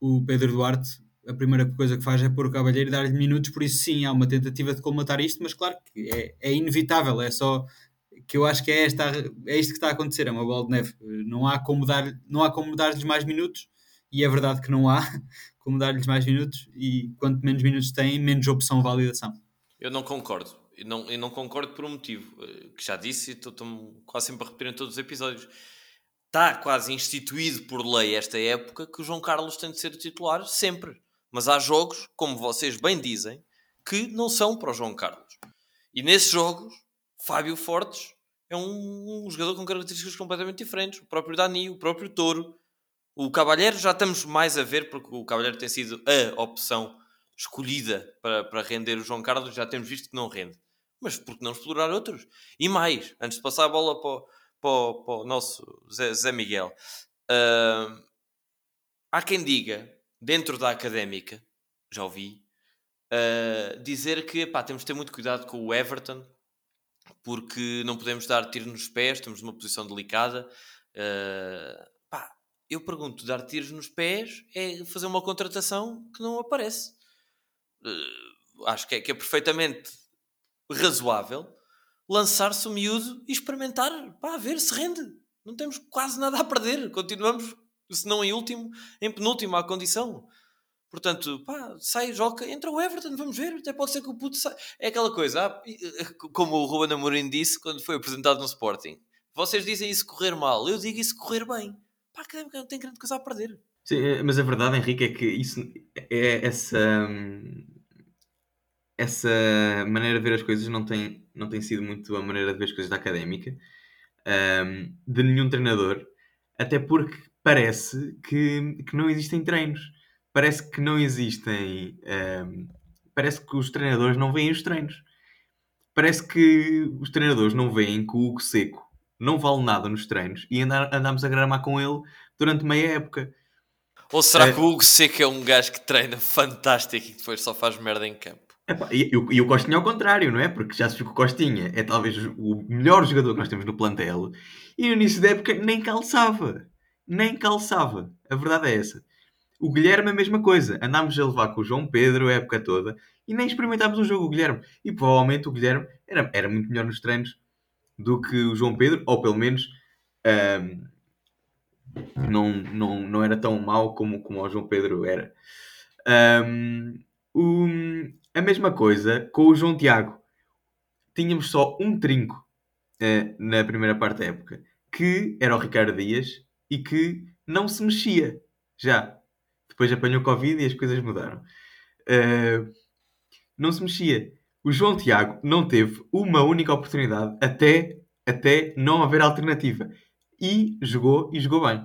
o Pedro Duarte a primeira coisa que faz é pôr o Cavalheiro e dar-lhe minutos, por isso sim, há uma tentativa de colmatar isto, mas claro que é, é inevitável, é só que eu acho que é, esta, é isto que está a acontecer, é uma bola de neve. Não há como dar, não há como dar-lhes mais minutos, e é verdade que não há [LAUGHS] como dar-lhes mais minutos, e quanto menos minutos têm, menos opção validação. Eu não concordo. Eu não, eu não concordo por um motivo eh, que já disse e estou quase sempre a repetir em todos os episódios. Está quase instituído por lei esta época que o João Carlos tem de ser titular sempre mas há jogos, como vocês bem dizem, que não são para o João Carlos. E nesses jogos, Fábio Fortes é um, um jogador com características completamente diferentes. O próprio Dani, o próprio Touro. O Cavalheiro já estamos mais a ver, porque o Cavalheiro tem sido a opção escolhida para, para render o João Carlos, já temos visto que não rende. Mas por que não explorar outros? E mais, antes de passar a bola para, o, para, para o nosso Zé, Zé Miguel, uh, há quem diga dentro da académica, já ouvi, uh, dizer que pá, temos de ter muito cuidado com o Everton, porque não podemos dar tiro nos pés, estamos numa posição delicada. Uh, pá, eu pergunto: dar tiros nos pés é fazer uma contratação que não aparece. Uh, acho que é, que é perfeitamente razoável lançar-se o miúdo e experimentar, pá, ver se rende. Não temos quase nada a perder. Continuamos se não em último, em penúltimo à condição. Portanto, pá, sai, joga, entra o Everton, vamos ver, até pode ser que o puto saia. É aquela coisa, ah, como o Ruben Amorim disse quando foi apresentado no Sporting. Vocês dizem isso correr mal, eu digo isso correr bem. Pá, que não tem grande coisa a perder. Sim, é, mas a verdade, Henrique, é que isso é essa essa maneira de ver as coisas não tem, não tem sido muito a maneira de ver as coisas da académica um, de nenhum treinador, até porque parece que, que não existem treinos. Parece que não existem. Um, parece que os treinadores não veem os treinos. Parece que os treinadores não veem que o Hugo Seco não vale nada nos treinos e andar, andamos a gramar com ele durante meia época. Ou será é... que o Hugo Seco é um gajo que treina fantástico e depois só faz merda em campo? E, e, e, o Costinha ao contrário, não é? Porque já se viu que o Costinha é talvez o melhor jogador que nós temos no plantel e no início da época nem calçava. Nem calçava. A verdade é essa. O Guilherme a mesma coisa. Andámos a levar com o João Pedro a época toda e nem experimentámos o jogo o Guilherme. E provavelmente o Guilherme era, era muito melhor nos treinos do que o João Pedro, ou pelo menos um, não, não, não era tão mau como, como o João Pedro era. Um, um, a mesma coisa com o João Tiago. Tínhamos só um trinco uh, na primeira parte da época, que era o Ricardo Dias e que não se mexia já. Depois apanhou Covid e as coisas mudaram. Uh, não se mexia. O João Tiago não teve uma única oportunidade até, até não haver alternativa. E jogou e jogou bem.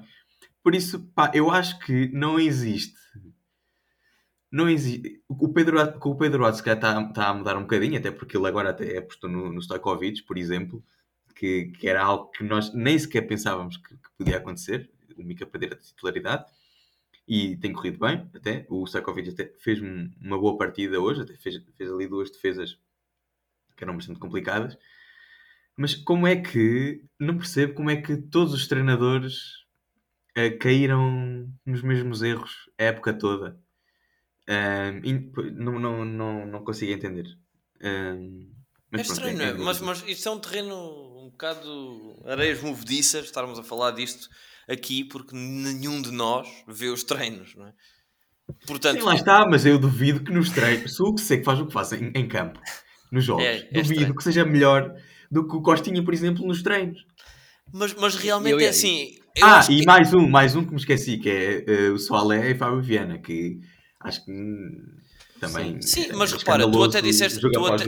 Por isso, pá, eu acho que não existe. Não existe. O Pedro, o Pedro Watts está, está a mudar um bocadinho, até porque ele agora até apostou no, no Stojkovic, por exemplo, que, que, era algo que nós nem sequer pensávamos que, que podia acontecer, o Mica perder a titularidade, e tem corrido bem, até. O Stojkovic até fez uma boa partida hoje, até fez, fez ali duas defesas que eram bastante complicadas. Mas como é que, não percebo como é que todos os treinadores uh, caíram nos mesmos erros a época toda. Um, não, não, não, não consigo entender. Um, mas é estranho, é, é mas, mas isto é um terreno um bocado areias movediças, estarmos a falar disto aqui, porque nenhum de nós vê os treinos, não é? Portanto, Sim, lá está, mas eu duvido que nos treinos, o que sei que faz o que faz em, em campo, nos jogos, é, é duvido estranho. que seja melhor do que o Costinha, por exemplo, nos treinos. Mas, mas realmente eu, é assim, ah, e que... mais um, mais um que me esqueci, que é uh, o Soalé e Fábio Viana, que acho que hum, também. Sim, sim mas repara, tu até disseste. Tu até,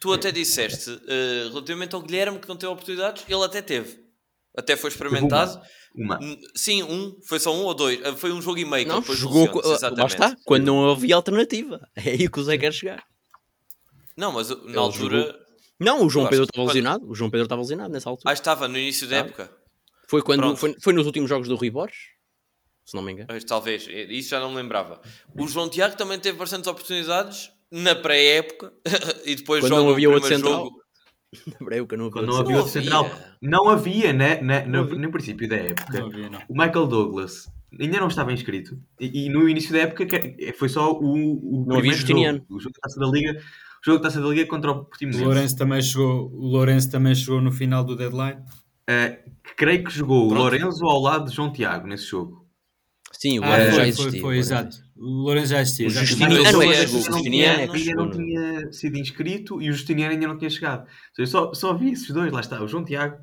tu até disseste, uh, relativamente ao Guilherme, que não teve oportunidades, ele até teve. Até foi experimentado. Uma. Sim, um. Foi só um ou dois. Eh, foi um jogo e meio. Não, jogou. Lá está. Quando não havia alternativa. [LAUGHS] É aí que o Zé quer chegar. Não, mas na ele altura. Jogou... Não, o João Pedro estava quando... lesionado. O João Pedro estava lesionado nessa altura. Ah, estava no início da ah. época. Foi, quando, foi, foi, nos últimos jogos do Rui Borges, se não me engano. Talvez, isso já não me lembrava. O João Tiago também teve bastantes oportunidades na pré-época [LAUGHS] e depois quando joga não havia outro central. Jogo. [LAUGHS] Na pré-época não havia, não havia outro central. Não havia, né, né, no, no princípio da época. Não havia, não. O Michael Douglas ainda não estava inscrito. E, e, no início da época foi só o, o não havia Justiniano. Jogo, o jogo da Taça da Liga. O jogo da Taça da Liga contra o Portimonense. O Lourenço também chegou, o Lourenço também chegou no final do deadline. Uh, creio que jogou Pronto. o Lorenzo ao lado de João Tiago nesse jogo. Sim, o ah, já existia. Foi, foi exato. O Lorenzo já existia. O Justiniano, é, o Justiniano ainda não tinha sido inscrito e o Justiniano ainda não tinha chegado. Eu só, só vi esses dois, lá está. O João Tiago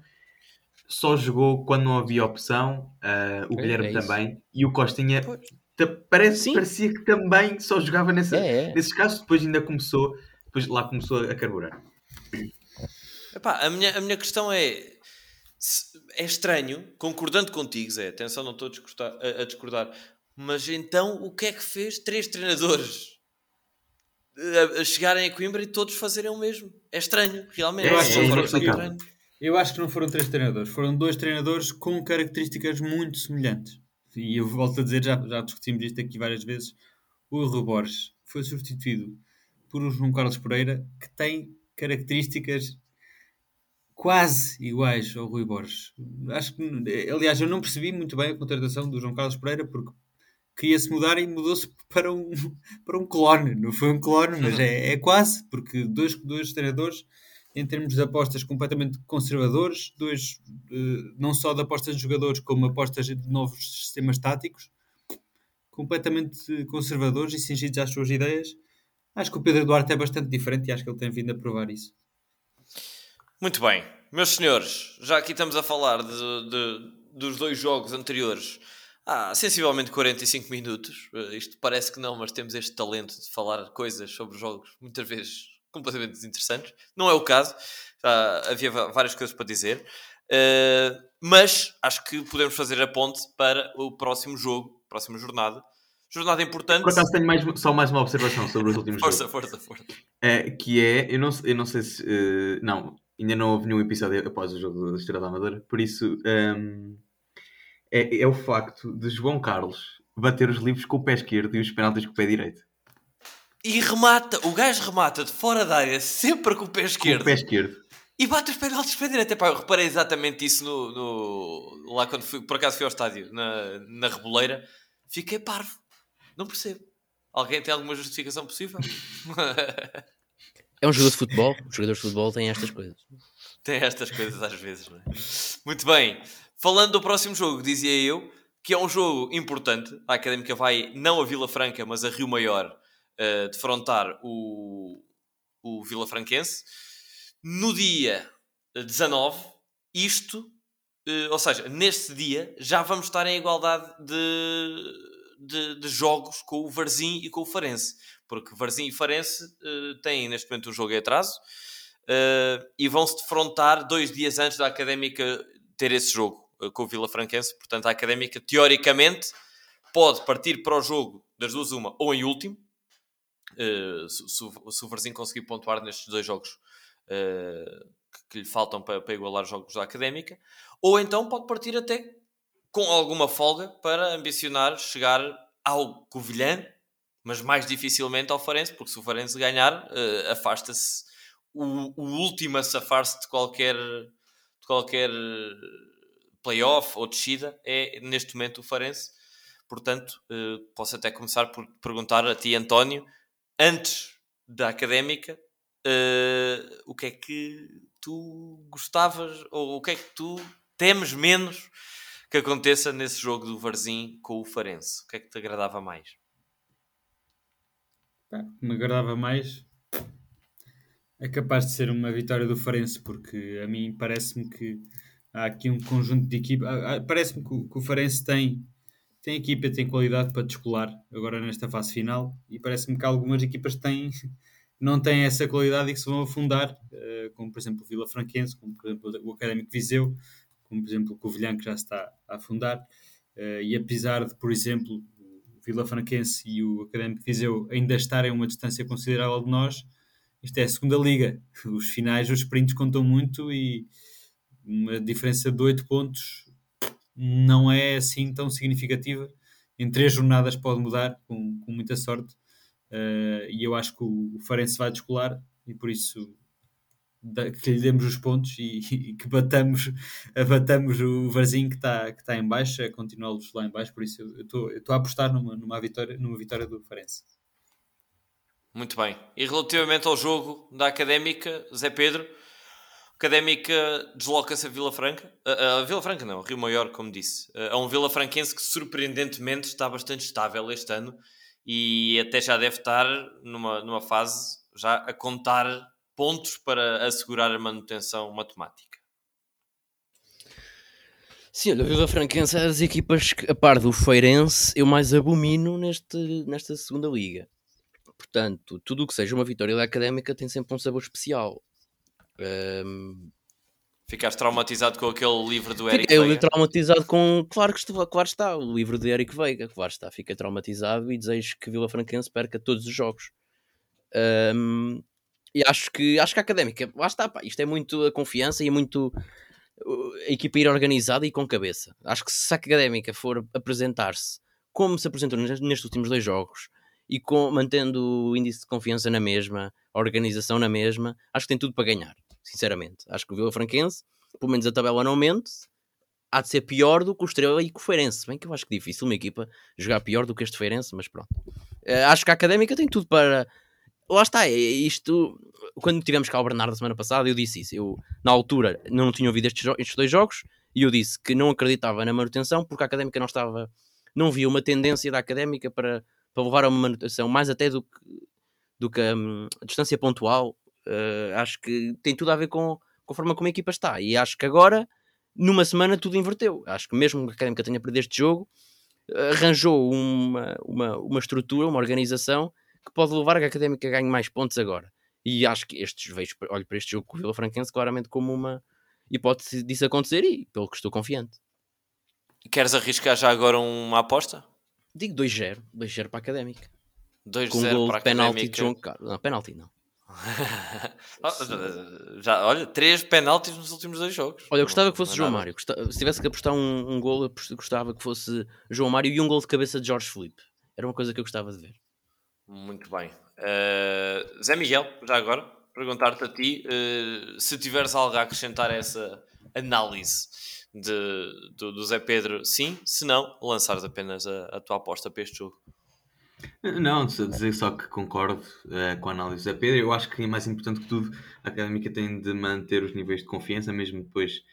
só jogou quando não havia opção, uh, o é, Guilherme é também, e o Costinha parece, parecia que também só jogava nessa, é, é. nesses casos, depois ainda começou, depois lá começou a carburar. Epá, a, minha, a minha questão é é estranho, concordando contigo, Zé, atenção, não estou a discordar, a, a discordar, mas então o que é que fez três treinadores a, a, chegarem a Coimbra e todos fazerem o mesmo? É estranho, realmente. Eu acho, que foram, estranho. eu acho que não foram três treinadores, foram dois treinadores com características muito semelhantes. E eu volto a dizer, já, já discutimos isto aqui várias vezes. O Rui Borges foi substituído por um João Carlos Pereira que tem características quase iguais ao Rui Borges. Acho que, aliás, eu não percebi muito bem a contratação do João Carlos Pereira porque queria-se mudar e mudou-se para um, [LAUGHS] para um clone. Não foi um clone, mas é, é quase, porque dois, dois treinadores em termos de apostas completamente conservadores, dois, uh, não só de apostas de jogadores, como apostas de novos sistemas táticos, completamente conservadores e cingidos às suas ideias. Acho que o Pedro Duarte é bastante diferente e acho que ele tem vindo a provar isso. Muito bem, meus senhores, já aqui estamos a falar de, de, dos dois jogos anteriores há sensivelmente 45 minutos. Uh, isto parece que não, mas temos este talento de falar coisas sobre jogos muitas vezes completamente desinteressantes. Não é o caso, já havia várias coisas para dizer, uh, mas acho que podemos fazer a ponte para o próximo jogo, próxima jornada. Jornada importante. Por acaso tenho mais, só mais uma observação sobre os últimos força, jogos. Força, força, força. É, que é, eu não, eu não sei se. Uh, não, ainda não houve nenhum episódio após o jogo da Estrela da Amadora, por isso um, é, é, o facto de João Carlos bater os livros com o pé esquerdo e os penaltis com o pé direito. E remata, o gajo remata de fora da área sempre com o pé esquerdo. Com o pé esquerdo. E bate os penaltis para a direita. Epá, eu reparei exatamente isso no, no, lá quando fui, por acaso fui ao estádio, na, na Reboleira. Fiquei parvo. Não percebo. Alguém tem alguma justificação possível? é um jogador de futebol. Os jogadores de futebol têm estas coisas. Tem estas coisas às vezes, não é? Muito bem. Falando do próximo jogo, dizia eu que é um jogo importante. A Académica vai não a Vila Franca, mas a Rio Maior uh, defrontar o, o Vila Franquense. No dia 19, isto, uh, ou seja, neste dia, já vamos estar em igualdade de, de, de jogos com o Varzim e com o Farense, porque Varzim e Farense uh, têm neste momento um jogo em atraso uh, e vão se defrontar dois dias antes da Académica ter esse jogo com o Vila Franquense. Portanto, a Académica, teoricamente, pode partir para o jogo das duas uma ou em último, se, se, o Varzim conseguir pontuar nestes dois jogos uh, que, lhe faltam para, para igualar os jogos da académica, ou então pode partir até com alguma folga para ambicionar chegar ao Covilhã, mas mais dificilmente ao Farense, porque se o Farense ganhar, uh, afasta-se o, o último a safar-se de qualquer, de qualquer playoff ou descida, é neste momento o Farense. Portanto, uh, posso até começar por perguntar a ti, António, antes da académica, uh, o que é que tu gostavas ou o que é que tu temes menos que aconteça nesse jogo do Varzim com o Farense? O que é que te agradava mais? me agradava mais é capaz de ser uma vitória do Farense, porque a mim parece-me que há aqui um conjunto de equipa. Parece-me que, que, o Farense tem, tem equipa, tem qualidade para descolar agora nesta fase final, e parece-me que algumas equipas têm [LAUGHS] não têm essa qualidade e que se vão afundar, eh, como por exemplo o Vila Franquense, como por exemplo o Académico Viseu, como por exemplo o Covilhã que já está a afundar, eh, e apesar de, por exemplo, o Vila Franquense e o Académico Viseu ainda estarem a uma distância considerável de nós, isto é a segunda liga. [LAUGHS] Os finais, os sprints contam muito e uma diferença de 8 pontos não é assim tão significativa. Em três jornadas pode mudar com, com muita sorte. Uh, e eu acho que o, Farense vai descolar e por isso da, que lhe demos os pontos e, e que batamos, [LAUGHS] batamos o Varzinho que está que tá em baixa, continuá-los lá em baixo, por isso eu estou a apostar numa, numa, vitória, numa vitória do Farense. Muito bem. E relativamente ao jogo da Académica, Zé Pedro, Académica desloca-se a Vila Franca, a, a, Vila Franca não, Rio Maior, como disse, a um Vila Franquense que surpreendentemente está bastante estável este ano e até já deve estar numa, numa fase já a contar pontos para assegurar a manutenção matemática. Sim, olha, o Vila Franquense é das equipas que, a par do Feirense, eu mais abomino neste, nesta segunda liga. Portanto, tudo o que seja uma vitória da Académica tem sempre um sabor especial. Um, Ficaste traumatizado com aquele livro do Eric Fiquei Veiga? traumatizado com. Claro que estou, claro está, o livro de Eric Veiga. Claro está, fiquei traumatizado e desejo que Vila Franquense perca todos os jogos. Um, e acho que, acho que a académica, lá está, pá, isto é muito a confiança e é muito a equipa ir organizada e com cabeça. Acho que se a académica for apresentar-se como se apresentou nestes últimos dois jogos e com, mantendo o índice de confiança na mesma, a organização na mesma, acho que tem tudo para ganhar sinceramente. Acho que o Vila Franquense, pelo menos a tabela não mente, há de ser pior do que o Estrela e o Feirense. Bem que eu acho que é difícil uma equipa jogar pior do que este Feirense, mas pronto. Uh, acho que a Académica tem tudo para... Lá está, é isto... Quando tivemos cá o Bernardo a semana passada, eu disse isso. Eu, na altura, não tinha ouvido estes, estes dois jogos e eu disse que não acreditava na manutenção porque a Académica não estava... Não via uma tendência da Académica para, para levar a uma manutenção, mais até do que, do que um, a distância pontual Uh, acho que tem tudo a ver com, com a forma como a equipa está. E acho que agora, numa semana, tudo inverteu. Acho que mesmo que a Académica tenha perdido este jogo, arranjou uma, uma, uma estrutura, uma organização que pode levar a que a Académica ganhe mais pontos agora. E acho que estes vejo, olho para este jogo com o Vila Franquense claramente como uma hipótese disso acontecer e pelo que estou confiante. Queres arriscar já agora uma aposta? Digo 2-0, 2-0 para a Académica. 2-0 para a Académica. de João Carlos. Não, penalti não. Ah, já, olha, três penaltis nos últimos dois jogos. Olha, eu gostava que fosse João Mário. Se tivesse que apostar um, um gol, eu gostava que fosse João Mário e um gol de cabeça de Jorge Felipe. Era uma coisa que eu gostava de ver. Muito bem. Uh, Zé Miguel, já agora, perguntar-te a ti uh, se tiveres algo a acrescentar a essa análise de, do, do Zé Pedro, sim, se não, lançares apenas a, a tua aposta para este jogo. Não, dizer só que concordo uh, com a análise da Pedro. Eu acho que é mais importante que tudo, a Académica tem de manter os níveis de confiança, mesmo depois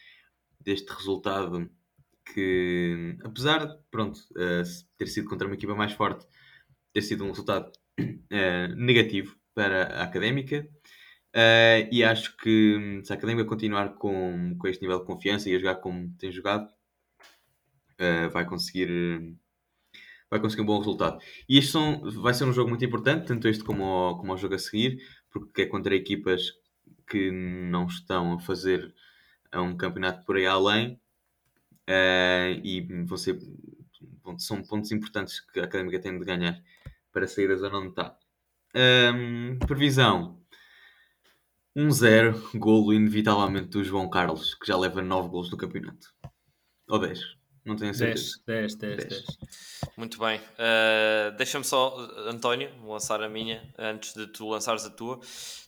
deste resultado que, apesar de, pronto, uh, ter sido contra uma equipa mais forte, ter sido um resultado uh, negativo para a Académica. e acho que se a Académica continuar com, com este nível de confiança e a jogar como tem jogado, vai conseguir vai conseguir um bom resultado. E este são, vai ser um jogo muito importante, tanto este como o, como o jogo a seguir, porque é contra equipas que não estão a fazer um campeonato por aí além uh, e vão ser, são pontos importantes que a Académica tem de ganhar para sair da zona onde está. Um, previsão 1-0, golo inevitavelmente do João Carlos, que já leva 9 golos no campeonato. Ou 10. Não tenho certeza. 10, 10, 10. 10. Muito bem. Uh, Deixa-me só, António, lançar a minha antes de tu lançares a tua.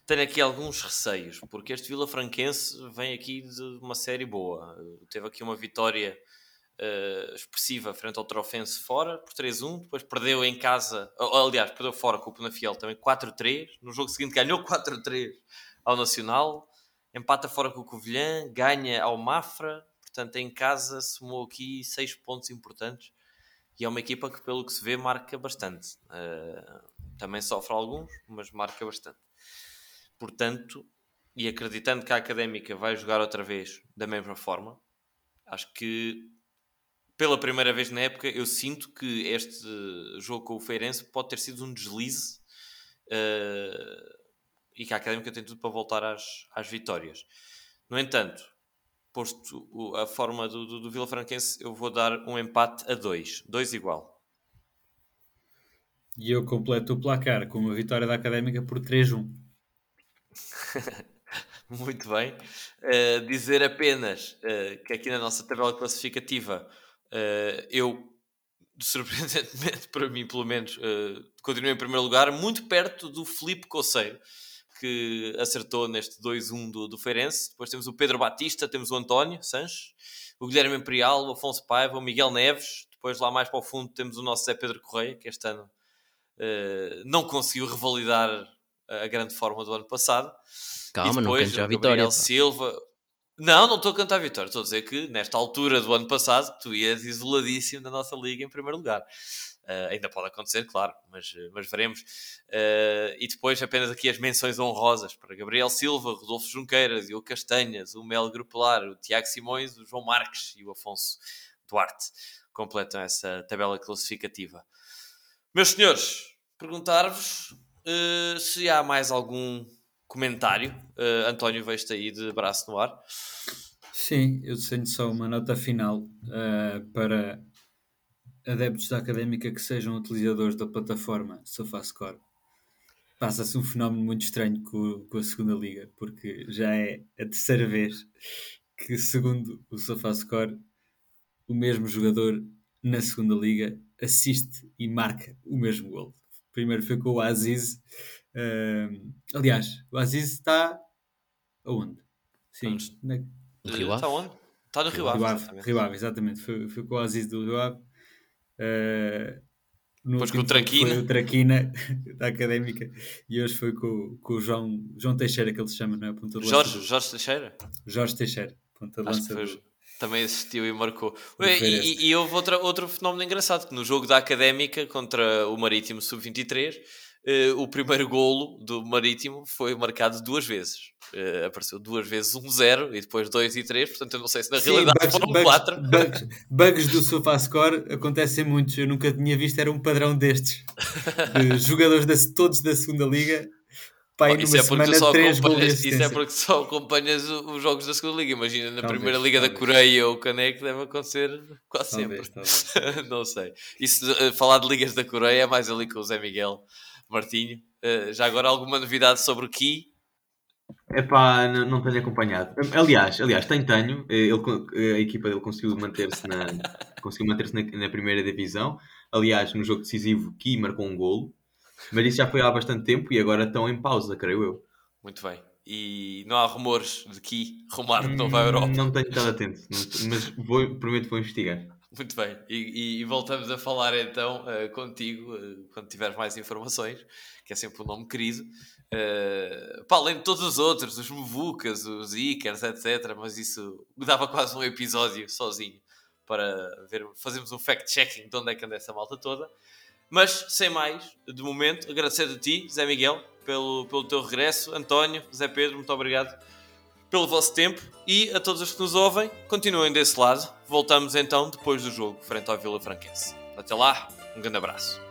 Tenho aqui alguns receios, porque este Vila Franquense vem aqui de uma série boa. Teve aqui uma vitória uh, expressiva frente ao Trofense fora, por 3-1. Depois perdeu em casa, aliás, perdeu fora com o Penafiel também 4-3. No jogo seguinte ganhou 4-3 ao Nacional. Empata fora com o Covilhã, ganha ao Mafra, Portanto, em casa somou aqui seis pontos importantes e é uma equipa que, pelo que se vê, marca bastante. Uh, também sofre alguns, mas marca bastante. Portanto, e acreditando que a Académica vai jogar outra vez da mesma forma, acho que pela primeira vez na época eu sinto que este jogo com o Feirense pode ter sido um deslize uh, e que a Académica tem tudo para voltar às, às vitórias. No entanto, posto a forma do, do, do Vila Franquense, eu vou dar um empate a 2. 2 igual. E eu completo o placar com uma vitória da Académica por 3-1. [LAUGHS] Muito bem. Uh, dizer apenas uh, que aqui na nossa tabela classificativa uh, eu, [LAUGHS] surpreendentemente para mim pelo menos, continuo em primeiro lugar, muito perto do Felipe Coceiro que acertou neste 2-1 do, do Feirense. Depois temos o Pedro Batista, temos o António Sanches, o Guilherme Imperial, o Afonso Paiva, o Miguel Neves. Depois lá mais para o fundo temos o nosso Zé Pedro Correia, que este ano uh, não conseguiu revalidar a grande forma do ano passado. Calma, e depois, não cante a vitória. Silva. Não, não estou a cantar a vitória. Estou a dizer que nesta altura do ano passado tu ias isoladíssimo da nossa liga em primeiro lugar. Uh, ainda pode acontecer, claro, mas, mas veremos. Uh, e depois apenas aqui as menções honrosas para Gabriel Silva, Rodolfo Junqueiras, o Castanhas, o Mel Grupelar, o Tiago Simões, o João Marques e o Afonso Duarte completam essa tabela classificativa. Meus senhores, perguntar-vos uh, se há mais algum comentário. António, vejo-te aí de braço no ar. Sim, eu tenho só uma nota final para adeptos da académica que sejam utilizadores da plataforma SofaScore. Passa-se um fenómeno muito estranho com, com, a segunda liga, porque já é a terceira vez que, segundo o SofaScore, o mesmo jogador na segunda liga assiste e marca o mesmo gol. Primeiro foi com o Aziz. Uh, aliás, o Aziz está aonde? Sim, na... Rio Ave. Está onde? Está no Rio Ave. Rio Ave, Rio Ave exatamente. Foi, foi com o Aziz do Rio Ave Uh, no Depois com o Traquina. Foi o Traquina [LAUGHS] da Académica e hoje foi com, com o João, João Teixeira, que ele se chama, não é? Ponta Jorge, Jorge Teixeira? Jorge Teixeira, ponta de lança. Também assistiu e marcou. E, e, e, houve outra, outro fenómeno engraçado, que no jogo da Académica contra o Marítimo Sub-23 uh, o primeiro golo do Marítimo foi marcado duas vezes. Uh, apareceu duas vezes 1-0 um e depois 2 e 3, portanto eu não sei se na Sim, realidade bugs, foram 4. Bugs, bugs do SofaScore acontecem muitos, eu nunca tinha visto, era um padrão destes. De [LAUGHS] jogadores de, todos da segunda liga Pai, oh, isso, é porque só isso é porque só acompanhas os jogos da segunda liga. Imagina na talvez, primeira liga talvez. da Coreia ou o Caneco deve acontecer quase talvez, sempre. [LAUGHS] não sei. Isso, uh, falar de ligas da Coreia é mais ali com o Zé Miguel Martinho. Uh, já agora alguma novidade sobre o Ki? Epá, não, não tenho acompanhado. Aliás, aliás, tem tenho. Ele, a equipa dele conseguiu manter-se na, [LAUGHS] conseguiu manter-se na, na, primeira divisão. Aliás, no jogo decisivo, Ki marcou um golo. Mas isso já foi há bastante tempo e agora estão em pausa, creio eu. Muito bem. E não há rumores de Ki rumar de novo à Europa? Não tenho estado atento, mas vou, prometo que vou investigar. Muito bem, e, e, voltamos a falar então uh, contigo uh, quando tiver mais informações, que é sempre um nome querido. Uh, para além de todos os outros, os Muvucas, os Ikers, etc. Mas isso dava quase um episódio sozinho para ver, fazermos um fact-checking de onde é que anda essa malta toda. Mas sem mais, de momento, agradecer a ti, Zé Miguel, pelo, pelo teu regresso. António, Zé Pedro, muito obrigado pelo vosso tempo e a todos os que nos ouvem, continuem desse lado. Voltamos então depois do jogo frente ao Vila Franquense. Até lá, um grande abraço.